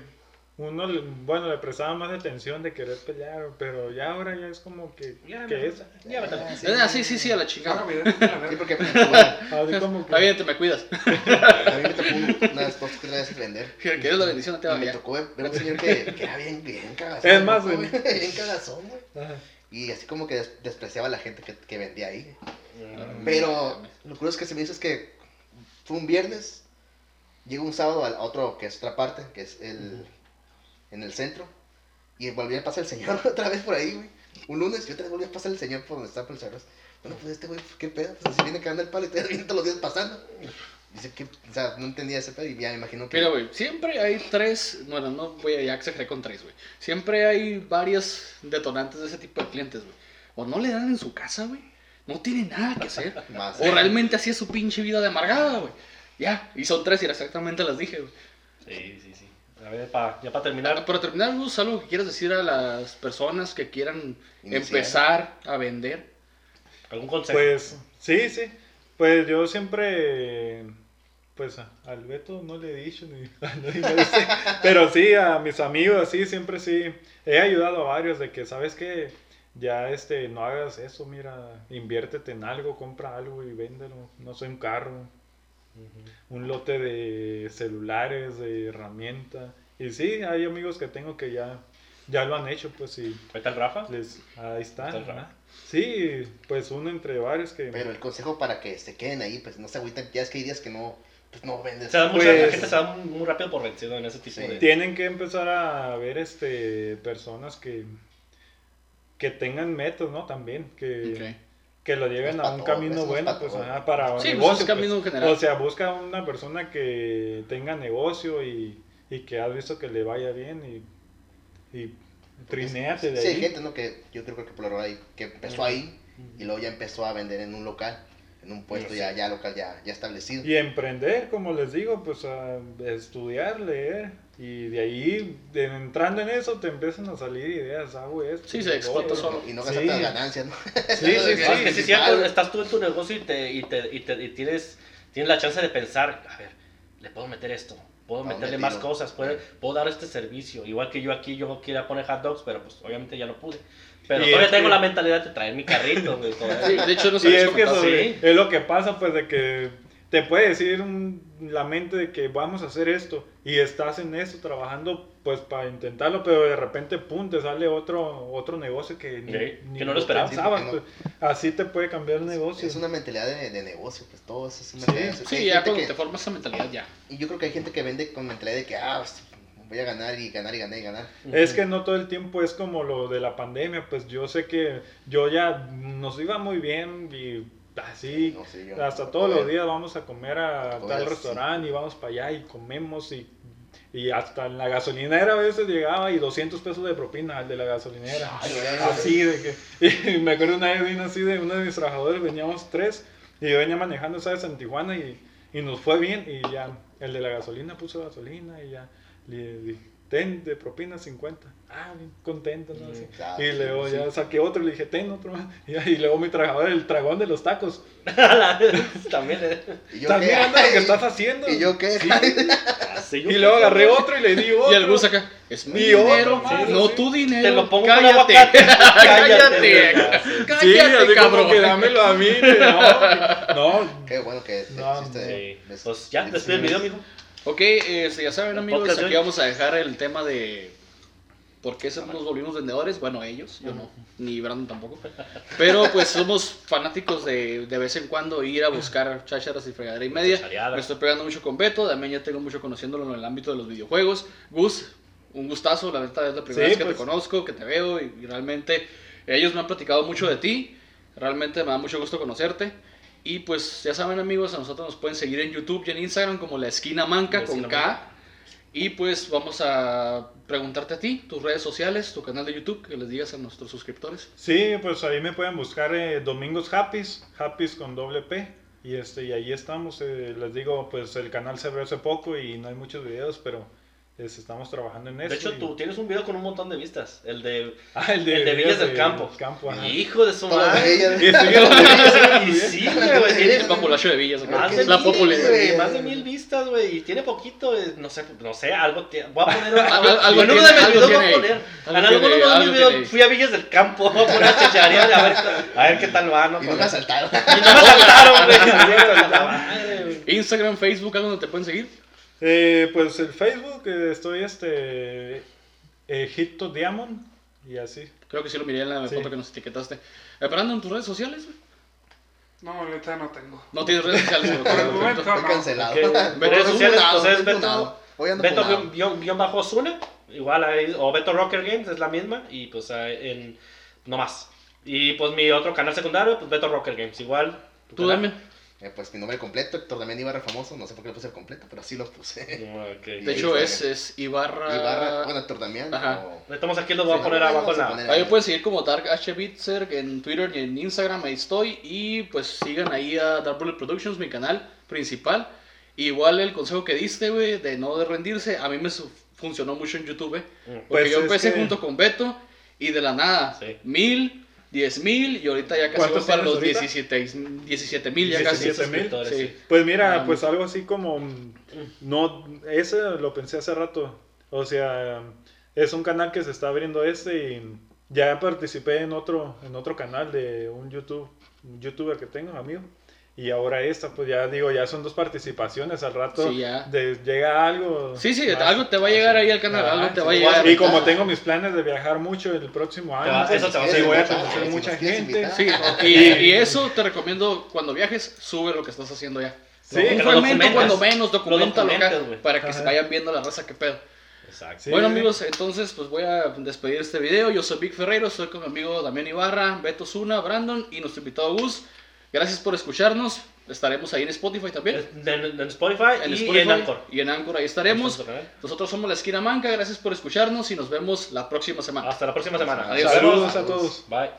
uno, le- bueno, le prestaba más atención de querer pelear, pero ya ahora ya es como que, Ya, que no. es, Ya. Ah, sí. Ah, sí, sí, sí, a la chingada. a Sí, porque bueno, como que, bien, te me cuidas. a mí me tocó un- unas dos que veces vender. Que es la bendición te va me tocó ver un señor que, que era bien, bien cagazón. Es más, ¿no, güey. Bien cagazón, güey. Ajá. Y así como que des- despreciaba a la gente que, que vendía ahí. Mm. Pero lo curioso que se me hizo es que fue un viernes, llegó un sábado a otro, que es otra parte, que es el, en el centro, y volví a pasar el señor otra vez por ahí, güey. Un lunes, yo otra vez volví a pasar el señor por donde está por el cerros. Bueno, pues este güey, ¿qué pedo? Pues así viene cagando el palo y te viene todos los días pasando. Dice que, o sea, no entendía ese pedo y ya me imagino que... Mira, güey, siempre hay tres, bueno, no voy a ya exagerar con tres, güey. Siempre hay varias detonantes de ese tipo de clientes, güey. O no le dan en su casa, güey. No tiene nada que hacer. Más, O realmente así es su pinche vida de amargada, güey. Ya, y son tres y exactamente las dije, güey. Sí, sí, sí. A ver, pa- ya para Ah, terminar. Para terminar, Gus, algo que quieras decir a las personas que quieran Iniciar. empezar a vender. ¿Algún consejo? Pues, sí, sí. Pues yo siempre, pues a- al Beto no le he dicho, ni, no, no sé. pero sí, a mis amigos, sí, siempre sí. He ayudado a varios de que, ¿sabes qué? Ya este, no hagas eso, mira, inviértete en algo, compra algo y véndelo. No sé, un carro, Un lote de celulares, de herramienta. Y sí, hay amigos que tengo que ya, ya lo han hecho, pues sí. ¿Vete al Rafa? Les, ahí está. Está el ajá. Rafa. Sí, pues uno entre varios que... Pero el consejo para que se queden ahí, pues no se agüiten, ya es que hay días que no, pues no vendes. Mucha, Pues- la gente se da muy, rápido por vencido en ese tipo Sí. de... Tienen que empezar a ver este personas que que tengan métodos, ¿no? También que. Que lo lleven Pues a un todo, camino bueno, pues todo. ajá, para Sí, pues, negocio. es camino pues. general. O sea, busca una persona que tenga negocio y, y que has visto que le vaya bien y, y trinéate de Sí, ahí. hay gente, ¿no? Que yo creo que por ahí, que empezó ahí y luego ya empezó a vender en un local, en un puesto Sí. ya, ya local, ya, ya establecido. Y emprender, como les digo, pues a estudiar, leer. Y de ahí, de- entrando en eso, te empiezan a salir ideas, hago esto. Sí, se lo explota solo. Y no Sí. gastar las ganancias, ¿no? Sí, sí, Eso sí. Es que sí, principal. cierto, estás tú en tu negocio y, te, y, te, y, te- y tienes, tienes la chance de pensar, a ver, le puedo meter esto, puedo ¿A dónde meterle más cosas, puedo, puedo dar este servicio. Igual que yo aquí, yo quería poner hot dogs, pero pues obviamente ya no pude. Pero Y todavía tengo que- la mentalidad de traer mi carrito, güey. Sí, de hecho, no se Y es que sobre- sí. es lo que pasa, pues, de que te puede decir un- la mente de que vamos a hacer esto y estás en eso trabajando, pues, para intentarlo, pero de repente, pum, te sale otro, otro negocio que, ni, Sí, ni que no lo esperabas. pensabas, porque pues. Así te puede cambiar el negocio. Es una mentalidad de, de negocio, pues todo eso es una Sí. mentalidad. Sí, ya cuando que- te formas esa mentalidad, ya. Y yo creo que hay gente que vende con mentalidad de que, ah, pues, voy a ganar y ganar y ganar y ganar. Es que no todo el tiempo es como lo de la pandemia, pues yo sé que yo ya nos iba muy bien y así, No yo- hasta no todos los días vamos a comer a tal sí. restaurante y vamos para allá y comemos y, y hasta en la gasolinera a veces llegaba y 200 pesos de propina al de la gasolinera. Ay, Así de que, y me acuerdo una vez vino así de uno de mis trabajadores, veníamos tres y yo venía manejando, ¿sabes? En Tijuana y, y nos fue bien y ya el de la gasolina puso gasolina y ya le dije, ten de propina 50. Ah, bien contento, ¿no? Claro, Y luego sí. ya saqué otro y le dije, ten otro más. Y, y luego mi trabajador, el dragón de los tacos. También. eh. ¿Y ¿Estás qué? mirando lo que estás haciendo? ¿Y yo qué? Sí. Yo Y luego agarré otro y le di otro. Y el Gus acá, es mi Y otro dinero, más, no sí. tu dinero. Te lo pongo cállate. cállate. Cállate. Sí, Cállate, así como cabrón. que dámelo a mí. No, no, Qué bueno que No, existe. Pues ya, es- despide el video, amigo. Ok, este, ya saben amigos, de aquí vamos a dejar el tema de por qué nos volvimos vendedores. Bueno, ellos, yo no, ni Brandon tampoco. Pero pues somos fanáticos de de vez en cuando ir a buscar chácharas y fregadera y media. Chachareada. Me estoy pegando mucho con Beto, también ya tengo mucho conociéndolo en el ámbito de los videojuegos. Gus, un gustazo, la verdad es la primera Sí, vez que pues. te conozco, que te veo y, y realmente ellos me han platicado mucho de ti. Realmente me da mucho gusto conocerte. Y pues ya saben amigos, a nosotros nos pueden seguir en YouTube y en Instagram como La Esquina Manca La con K. Manca. Y pues vamos a preguntarte a ti, tus redes sociales, tu canal de YouTube, que les digas a nuestros suscriptores. Sí, pues ahí me pueden buscar eh, Domingos Happys, Happys con doble P. Y, este, y ahí estamos, eh, les digo, pues el canal se abrió hace poco y no hay muchos videos, pero es- estamos trabajando en eso. De hecho, y- tú tienes un video con un montón de vistas. El de, Ah, el de, el de Villas del Campo. ajá. Hijo de su madre. Y sí, güey, tiene El populacho de Villas. más de La mil, güey, más de mil vistas, güey, y tiene poquito, eh, no sé, no sé, algo tiene, voy a poner Algo- mis algo videos voy a poner, Algo en alguno de mis videos fui a Villas del Campo, voy a poner una chacharería a ver, a ver qué tal va, ¿no? Y no me asaltaron. Y no me saltaron, güey. Instagram, Facebook, algo donde te pueden seguir. Eh, pues el Facebook, eh, estoy este. Egipto Diamond. Y así. Creo que sí lo miré en la Sí. foto que nos etiquetaste. Eh, Brandon, tus redes sociales, güey? No, ahorita no tengo. No tienes redes sociales. Por el momento Estoy no. cancelado. Ok. Beto Redes es sociales, pues es Beto, Beto guion, guión- guion bajo Zune, igual ahí, o Beto Rocker Games es la misma, y pues ahí en, no más. Y pues mi otro canal secundario, pues Beto Rocker Games, igual. Tú canal. Eh, pues mi nombre completo, Héctor Damián Ibarra famoso, no sé por qué lo puse el completo, pero así lo puse. Ok. De hecho, es, es Ibarra. Ibarra, bueno, Héctor Damián. Ajá. o- De todos aquí los voy a Sí, poner no, abajo la... poner Ahí me pueden seguir como Dark H. Bitzer en Twitter y en Instagram, ahí estoy. Y pues sigan ahí a Dark Bullet Productions, mi canal principal. Igual el consejo que diste, güey, de no de rendirse, a mí me funcionó mucho en YouTube, eh. Mm. Porque Pues yo empecé que- junto con Beto y de la nada, Sí. mil, diez mil y ahorita ya casi ¿Cuántos voy para los ahorita? 17 17 mil ya casi. 17 mil. Sí. Pues mira, pues algo así como. mm, No, ese lo pensé hace rato. O sea, es un canal que se está abriendo este y ya participé en otro, en otro canal de un YouTube, un youtuber que tengo, amigo. Y ahora esta, pues ya digo, ya son dos participaciones al rato. Sí, ya. de- llega algo. Sí, sí, más. algo te va a llegar ahí al canal, Ah, algo te sí. va a llegar. Y como tengo mis planes de viajar mucho el próximo Te año, eso te va a sí, hacer voy a conocer mucha gente. Sí, y, y eso te recomiendo cuando viajes, sube lo que estás haciendo ya. Sí, un fragmento cuando menos, documentalo Lo para que Ajá. se vayan viendo la raza que pedo. Exacto. Bueno amigos, entonces pues voy a despedir este video. Yo soy Vic Ferreiro, soy con mi amigo Damián Ibarra, Beto Zuna, Brandon y nuestro invitado Gus. Gracias por escucharnos. Estaremos ahí en Spotify también. En, en- en Spotify, En y Spotify en Anchor. y en Anchor ahí estaremos. Nosotros somos la Esquina Manca. Gracias por escucharnos y nos vemos la próxima semana. Hasta la próxima semana. Adiós. Saludos a todos. Bye.